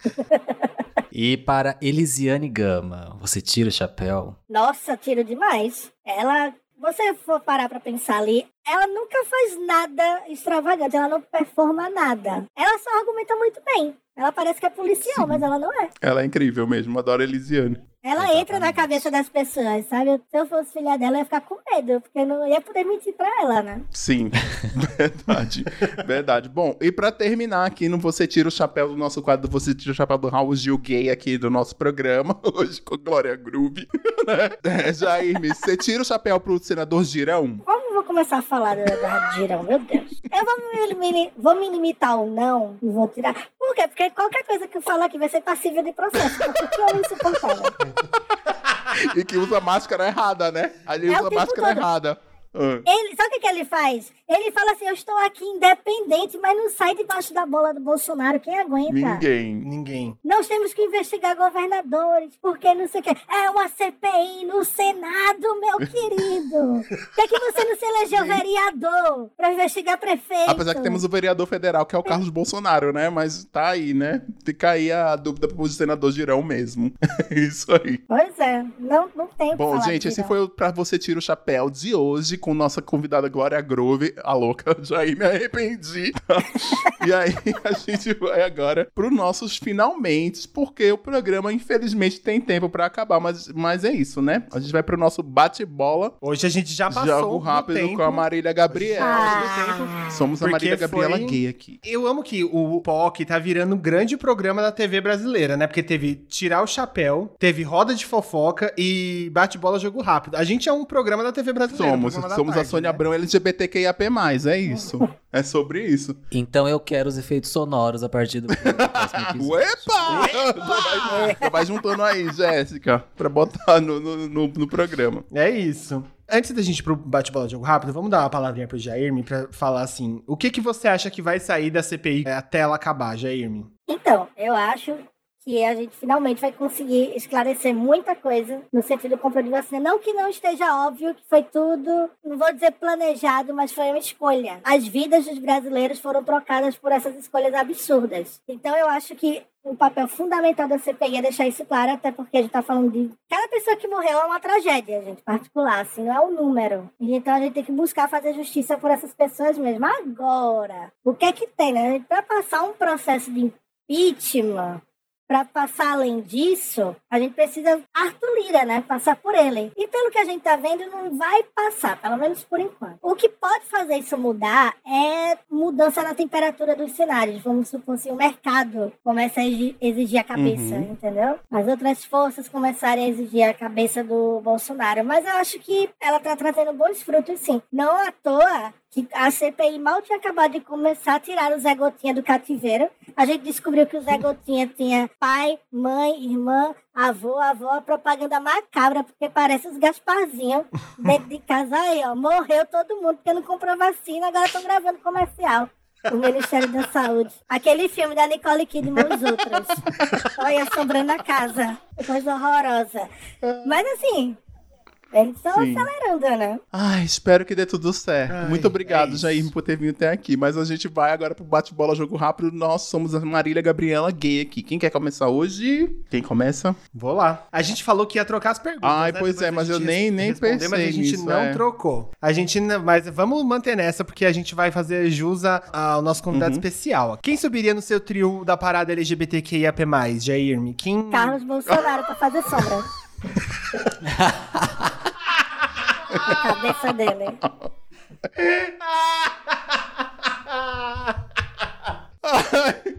E para Elisiane Gama, você tira o chapéu? Nossa, tiro demais. Ela, você for parar pra pensar ali, ela nunca faz nada extravagante, ela não performa nada. Ela só argumenta muito bem. Ela parece que é policial, mas ela não é. Ela é incrível mesmo, adoro Elisiane. Ela Exatamente. entra na cabeça das pessoas, sabe? Se eu fosse filha dela, eu ia ficar com medo, porque eu não ia poder mentir pra ela, né? Sim, *laughs* verdade, verdade. Bom, e pra terminar aqui no Você Tira o Chapéu do nosso quadro Você Tira o Chapéu do Raul Gil Gay aqui do nosso programa, *laughs* hoje com Glória Groove, *laughs* né? É, Jair, você tira o chapéu pro senador Girão? Começar a falar da, da Girão? Meu Deus. Eu vou me, vou me limitar ou não e vou tirar. Por quê? Porque qualquer coisa que eu falar aqui vai ser passível de processo. Porque eu insuportável. *laughs* E que usa máscara errada, né? Ali É usa máscara todo. errada. Ah, Ele, sabe o que, ele faz? Ele fala assim: eu estou aqui independente, mas não sai debaixo da bola do Bolsonaro. Quem aguenta? Ninguém. Ninguém. Nós temos que investigar governadores, porque não sei o quê. É uma CPI no Senado, meu *laughs* querido. Por que, que você não se elegeu vereador pra investigar prefeito? Apesar que temos o vereador federal, que é o Carlos Bolsonaro, né? Mas tá aí, né? Fica aí a dúvida pro senador Girão mesmo. *laughs* Isso aí. Pois é, não, não tem Bom, falar gente, esse foi o Pra Você Tira o Chapéu de hoje, com nossa convidada Glória Grove, a louca, *laughs* já aí me arrependi. *laughs* e aí a gente vai agora pro nossos finalmente, porque o programa infelizmente tem tempo pra acabar, mas, mas é isso, né? A gente vai pro nosso bate-bola, Hoje a gente já passou jogo do rápido tempo. com a Marília Gabriela. Ah. Somos a Marília Gabriela foi- gay aqui. Eu amo que o POC tá virando um grande programa da TV brasileira, né? Porque teve Tirar o Chapéu, teve Roda de Fofoca e Bate-Bola Jogo Rápido. A gente é um programa da TV brasileira. Somos, da somos a tarde, Sônia né? Abrão LGBTQIAP+, é isso. é sobre isso. Então eu quero os efeitos sonoros a partir do próximo episódio. *laughs* Uepa! Vai, vai juntando aí, Jéssica, pra botar no, no, no- no programa. É isso. Antes da gente ir pro bate-bola de jogo rápido, vamos dar uma palavrinha pro Jairme pra falar assim: o que que você acha que vai sair da CPI até ela acabar, Jairme? Então, eu acho que a gente finalmente vai conseguir esclarecer muita coisa no sentido de compra de vacina. Não que não esteja óbvio que foi tudo, não vou dizer planejado, mas foi uma escolha. As vidas dos brasileiros foram trocadas por essas escolhas absurdas. Então, eu acho que o papel fundamental da CPI é deixar isso claro, até porque a gente tá falando de. Cada pessoa que morreu é uma tragédia, gente, particular, assim, não é um número. Então a gente tem que buscar fazer justiça por essas pessoas mesmo. Agora, o que é que tem, né? Para passar um processo de impeachment, para passar além disso, a gente precisa Arthur Lira, né? Passar por ele. E pelo que a gente tá vendo, não vai passar, pelo menos por enquanto. O que pode fazer isso mudar é mudança na temperatura dos cenários. Vamos supor se o mercado começa a exi- exigir a cabeça, Uhum. entendeu? As outras forças começarem a exigir a cabeça do Bolsonaro. Mas eu acho que ela tá trazendo bons frutos, sim. Não à toa que a CPI mal tinha acabado de começar a tirar o Zé Gotinha do cativeiro. A gente descobriu que o Zé Gotinha tinha pai, mãe, irmã, avô, avó, a propaganda macabra, porque parece os Gasparzinhos *laughs* dentro de casa aí, ó. Morreu todo mundo porque não comprou vacina, agora estão gravando comercial. O Ministério da Saúde. Aquele filme da Nicole Kidman e os outros. *laughs* Olha, assombrando a casa. Coisa horrorosa. Mas assim, eles estão acelerando, né? Ai, espero que dê tudo certo. Ai, Muito obrigado, é. Jair, por ter vindo até aqui. Mas a gente vai agora pro bate-bola jogo rápido. Nós somos a Marília Gabriela gay aqui. Quem quer começar hoje? Quem começa? Vou lá. A gente falou que ia trocar as perguntas. Ai, né? pois Depois é, mas eu nem- nem responder, Mas a pensei gente nisso, não é. trocou. A gente, não- mas vamos manter nessa, porque a gente vai fazer jus ao nosso convidado Uhum. especial. Quem subiria no seu trio da parada LGBTQIAP+, Jairme? Quem... Carlos Bolsonaro pra fazer sombra. *laughs* A cabeça dele.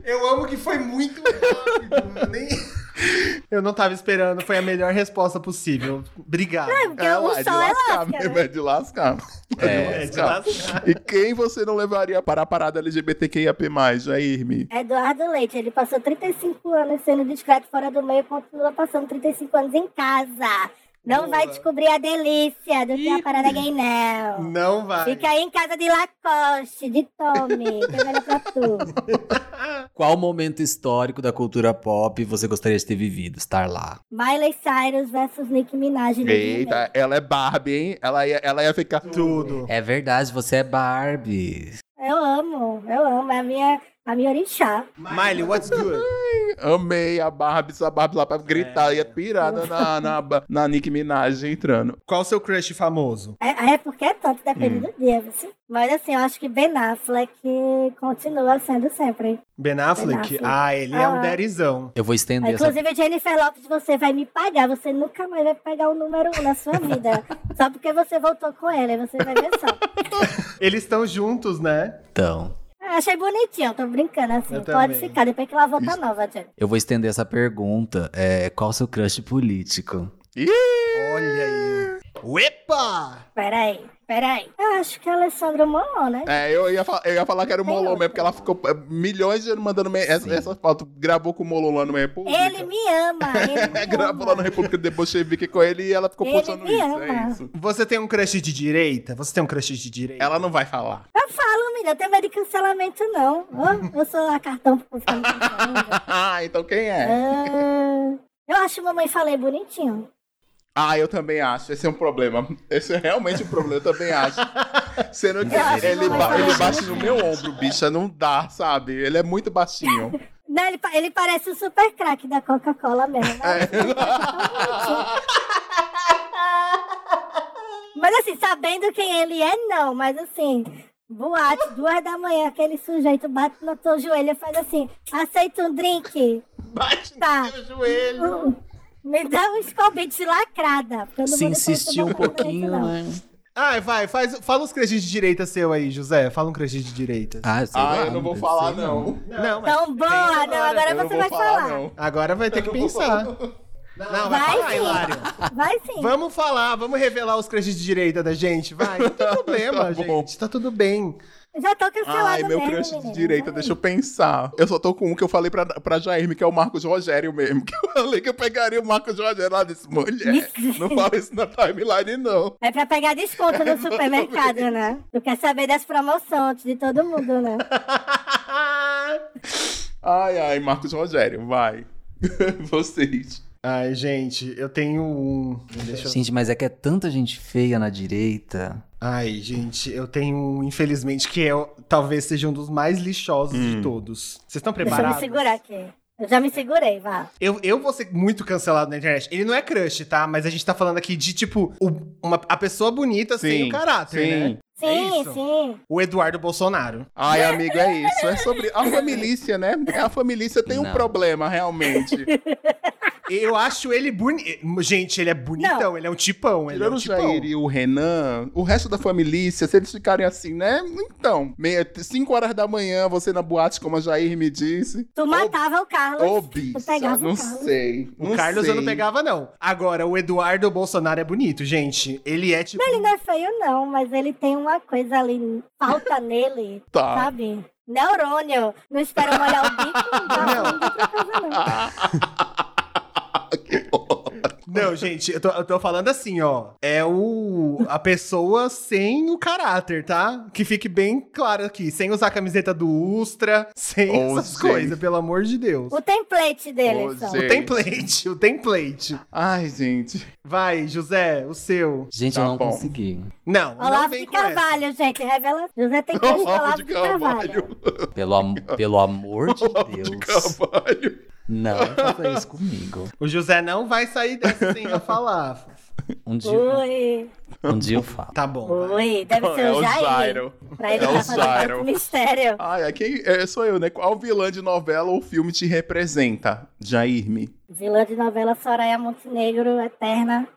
Eu amo que foi muito rápido. nem... Eu não tava esperando, foi a melhor resposta possível. Obrigado. Porque o lá, de sol é lascar lasca, mesmo, né? é de lascar. É, É, de lascar. E quem você não levaria para a parada LGBTQIAP+, Jairme? Eduardo Leite, ele passou 35 anos sendo discreto fora do meio e continua passando 35 anos em casa. Não vai descobrir a delícia do que é a parada gay, não. Não vai. Fica aí em casa de Lacoste, de Tommy, *laughs* que é melhor pra tu. *laughs* Qual momento histórico da cultura pop você gostaria de ter vivido? Estar lá. Miley Cyrus versus Nicki Minaj. Eita, ela é Barbie, hein? Ela ia, ela ia ficar... Tudo. É verdade, você é Barbie. Eu amo, eu amo. É a minha, a minha orixá. Miley, what's good? Amei a Barbie, essa Barbie lá pra gritar, ia pirada na, na, na, na Nicki Minaj entrando. Qual o seu crush famoso? É, é porque é tanto, depende Hum. do dia, viu? Mas assim, eu acho que Ben Affleck continua sendo sempre. Ben Affleck? Ben Affleck. Ah, ele é um Ah. derizão. Eu vou estender essa. Inclusive, Jennifer Lopes, você vai me pagar. Você nunca mais vai pegar o número um na sua vida. *laughs* só porque você voltou com ele, você vai ver só. Eles estão juntos, né? Então, achei bonitinho, tô brincando assim. Eu Pode também. ficar, depois que ela volta nova, Jenny. eu vou estender essa pergunta. É, qual o seu crush político? Olha aí. Uepa! Peraí, peraí. Eu acho que é Alessandro Molon, né? É, eu ia, eu ia falar que era o Molon mesmo, porque ela ficou é, milhões de anos mandando me- essa, essa foto. Gravou com o Molon lá no República. Ele me ama, *laughs* ele me Gravou lá no ama. República de Bolchevique com ele e ela ficou Ele postando me isso. ama. É isso. Você tem um crush de direita? Você tem um crush de direita? Ela não vai falar. Eu falo, menina, eu tenho medo de cancelamento, não. Ó, eu sou a cartão. *laughs* Ah, então quem é? Ah, eu acho mamãe falei bonitinho. Ah, eu também acho. Esse é um problema. Esse é realmente um problema, eu também acho. Sendo que ele, que ba- ele bate no meu ombro, bicha. Não dá, sabe? Ele é muito baixinho. *laughs* Não, ele, pa- ele parece o super craque da Coca-Cola mesmo. É. Mas, Mas assim, sabendo quem ele é, não, mas assim, boate, duas da manhã, aquele sujeito bate no teu joelho e faz assim, aceita um drink? Bate Tá. no seu joelho. Hum, Me dá um escobite lacrada. eu Se insistir um pouquinho, né? Ai, vai, faz, fala uns crushes de direita seu aí, José. Fala um crush de direita. Ah, sei Ah, lá, eu não vou falar, não. Não, mas Então, boa, não, agora Eu você vai falar. não. Agora vai ter que pensar. Não, vai, Vai falar, sim. Hilário. Vai sim. Vamos falar, vamos revelar os crushes de direita da gente, vai. Não tem *laughs* problema, Tá gente. Tá tudo bem. Já tô cancelada Ai, meu mesmo, crush de direita, deixa eu pensar. Eu só tô com um que eu falei pra, pra Jairme, que é o Marcos Rogério mesmo. *laughs* Que eu falei que eu pegaria o Marcos Rogério lá desse mulher. não fala isso na timeline, não. É pra pegar desconto no *laughs* supermercado, né? Tu quer saber das promoções de todo mundo, né? *laughs* Ai, ai, Marcos Rogério, vai. Vocês. Ai, gente, eu tenho um. Deixa eu... Gente, mas é que é tanta gente feia na direita. Ai, gente, eu tenho um, infelizmente, que é, talvez seja um dos mais lixosos Hum. de todos. Vocês estão Deixa eu me preparados? segurar aqui. Eu já me segurei, vá. Eu, eu vou ser muito cancelado na internet. Ele não é crush, tá? Mas a gente tá falando aqui de, tipo, o- uma, a pessoa bonita sem Sim, o caráter, sim. né? É Sim, isso? sim. O Eduardo Bolsonaro. Ai, amigo, é isso. É sobre a família, né? A família tem um Não. problema, realmente. *laughs* Eu acho ele bonito. Gente, ele é bonitão, ele é um tipão. Ele é Tirando um o tipão. Jair e o Renan, o resto da família, se eles ficarem assim, né? Então, 5 horas da manhã, você na boate, como a Jair me disse. Tu matava o Carlos. Ô, pegava não o Carlos. sei. O Carlos eu não pegava, não. Agora, o Eduardo Bolsonaro é bonito, gente. Ele é tipo. Ele não é feio, não, mas ele tem uma coisa ali, falta nele, *laughs* Tá. sabe? Neurônio. Não espera molhar o bico, não dá Não. não fazer, não. *laughs* Não, gente, eu tô, eu tô falando assim, ó. É o. A pessoa sem o caráter, tá? Que fique bem claro aqui. Sem usar a camiseta do Ustra, sem Ô, essas coisas, pelo amor de Deus. O template dele, só. gente. O template, o template. Ai, gente. Vai, José, o seu. Gente, Tá eu não bom. consegui. Não, não Olavo vem de com essa. Carvalho, gente, revela. José tem que Olavo Olavo de de Carvalho. Carvalho. Pelo, am- pelo amor de Olavo Deus. de Carvalho. Não faça isso comigo. O José não vai sair dessa sem eu falar. Um dia, Oi, um dia eu falo. Tá bom. oi, deve ser É o Jair. Jairo. Pra ele É o Jairo. mistério. Ai, é quem, é, sou eu, né? Qual vilã de novela ou filme te representa? Jairme. Vilã de novela Soraya Montenegro, eterna.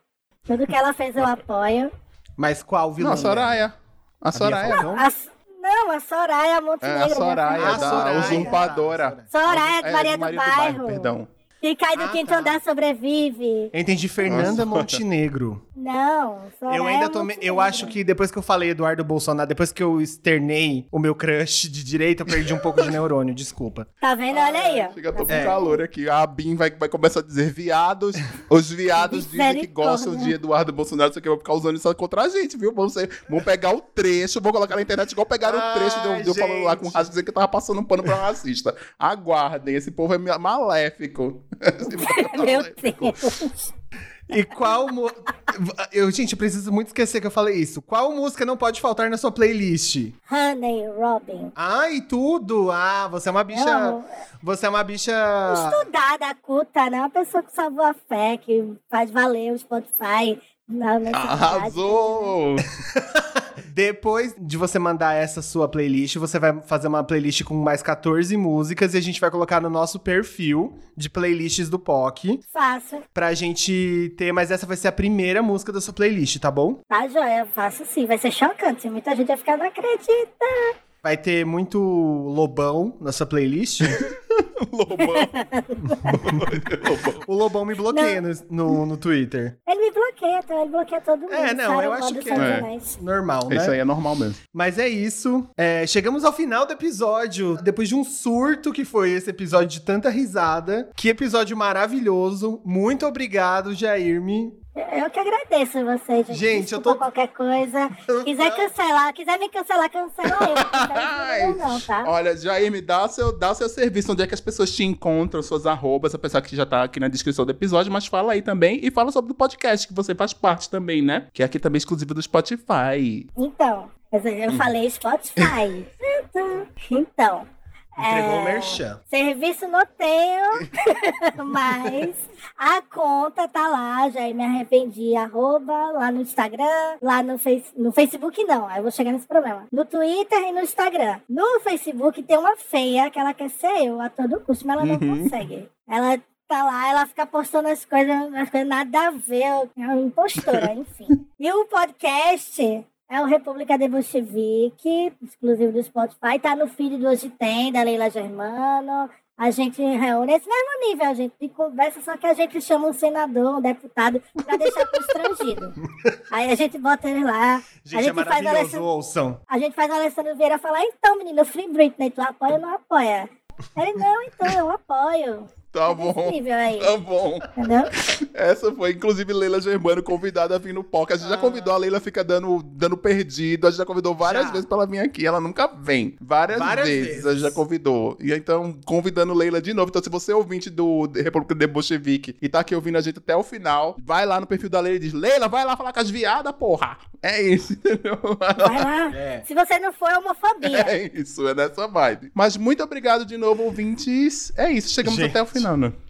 Tudo que ela fez eu apoio. Mas qual vilão? Não, a Soraya. A Soraya. Falcão? A- não, a Soraya É Montenegro. a minha Soraya, da Soraya. usurpadora. Soraya de É, Maria do Bairro. Perdão. Que cai do Ah, quinto tá. andar sobrevive. Eu entendi Fernanda Nossa. Montenegro. Não, Soraya Eu ainda tô. me- Eu acho que depois que eu falei Eduardo Bolsonaro, depois que eu externei o meu crush de direita, eu perdi um pouco de neurônio, desculpa. Tá vendo? Olha aí, ó. Chega, tô com É. calor aqui. A Bim vai, vai começar a dizer viados. Os viados dizem que gostam de Eduardo Bolsonaro. Isso aqui vai ficar usando isso contra a gente, viu? Vamos, ser- vamos pegar o trecho, vou colocar na internet igual pegaram o Ai, trecho de eu, de eu falando lá com o racista dizendo que eu tava passando um pano pra racista. Aguardem, esse povo é ma- maléfico. *laughs* *laughs* É Meu maléfico. Deus. E qual. mu- Eu, gente, eu preciso muito esquecer que eu falei isso. Qual música não pode faltar na sua playlist? Honey, Robin. Ai, tudo! Ah, você é uma bicha. Não. Você é uma bicha. Estudada, culta, né? Uma pessoa que salvou a fé, que faz valer o Spotify. Na, Arrasou! *laughs* Depois de você mandar essa sua playlist, você vai fazer uma playlist com mais 14 músicas e a gente vai colocar no nosso perfil de playlists do POC Faço. pra gente ter, mas essa vai ser a primeira música da sua playlist, tá bom? Tá, joia? Faço sim. Vai ser chocante. Muita gente vai ficar, não acredita. Vai ter muito lobão na sua playlist. Lobão. *laughs* Lobão. o lobão me bloqueia no, no, no Twitter. Ele me bloqueia, então ele bloqueia todo mundo. É, não, eu acho que é. Normal, né? Isso aí é normal mesmo. Mas é isso. É, chegamos ao final do episódio. Depois de um surto que foi esse episódio de tanta risada. Que episódio maravilhoso. Muito obrigado, Jairme. Eu que agradeço vocês, gente. Gente, eu tô- qualquer coisa. Quiser cancelar, quiser me cancelar, cancela eu. Não *laughs* não, tá? Olha, Jair, me dá seu, dá seu serviço, onde é que as pessoas te encontram, suas arrobas, apesar que já tá aqui na descrição do episódio, mas fala aí também e fala sobre o podcast, que você faz parte também, né? Que é aqui também exclusivo do Spotify. Então, eu falei Spotify. *laughs* então, Entregou o merchan. Serviço não tenho, *laughs* mas a conta tá lá, já me arrependi, arroba, lá no Instagram, lá no, face, no Facebook não, aí eu vou chegar nesse problema. No Twitter e no Instagram. No Facebook tem uma feia que ela quer ser eu a todo custo, mas ela não Uhum. consegue. Ela tá lá, ela fica postando as coisas, as coisas nada a ver, é uma impostora, *laughs* enfim. E o podcast é o República de Bolchevique, exclusivo do Spotify, tá no feed do Hoje Tem, da Leila Germano. A gente reúne esse mesmo nível, a gente de conversa, só que a gente chama um senador, um deputado, pra deixar constrangido. *laughs* Aí a gente bota ele lá, Gente, a é gente faz o maravilhoso, Alessandro, ouçam. a gente faz o Alessandro Vieira falar, então, menino, Free Britney, tu apoia ou não apoia? Ele, não, então, eu apoio. Tá É bom. Tá bom. entendeu? Essa foi, inclusive, Leila Germano convidada a vir no POC. A gente já convidou, a Leila fica dando, dando perdido. A gente já convidou várias Já. vezes pra ela vir aqui. Ela nunca vem. Várias, Várias vezes, vezes. a gente já convidou. E então, convidando Leila de novo. Então, se você é ouvinte do República de Bolchevique e tá aqui ouvindo a gente até o final, vai lá no perfil da Leila e diz: Leila, vai lá falar com as viadas, porra. É isso, *laughs* entendeu? Vai lá. É. Se você não for, é homofobia. É isso, é nessa vibe. Mas muito obrigado de novo, ouvintes. É isso, chegamos Gente. até o final,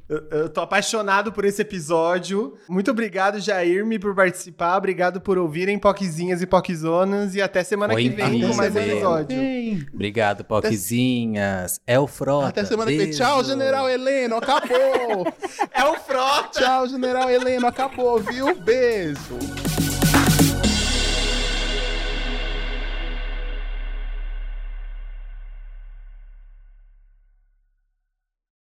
Eu, eu tô apaixonado por esse episódio. Muito obrigado, Jairme, por participar. Obrigado por ouvirem Poquezinhas e Poquezonas. E até semana Foi que vem com mais um episódio. Bem. Obrigado, Poquezinhas. É o Frota. Até semana que vem. Beijo. Tchau, General Heleno. Acabou. *laughs* É o Frota! Tchau, General Heleno. Acabou, viu? Beijo.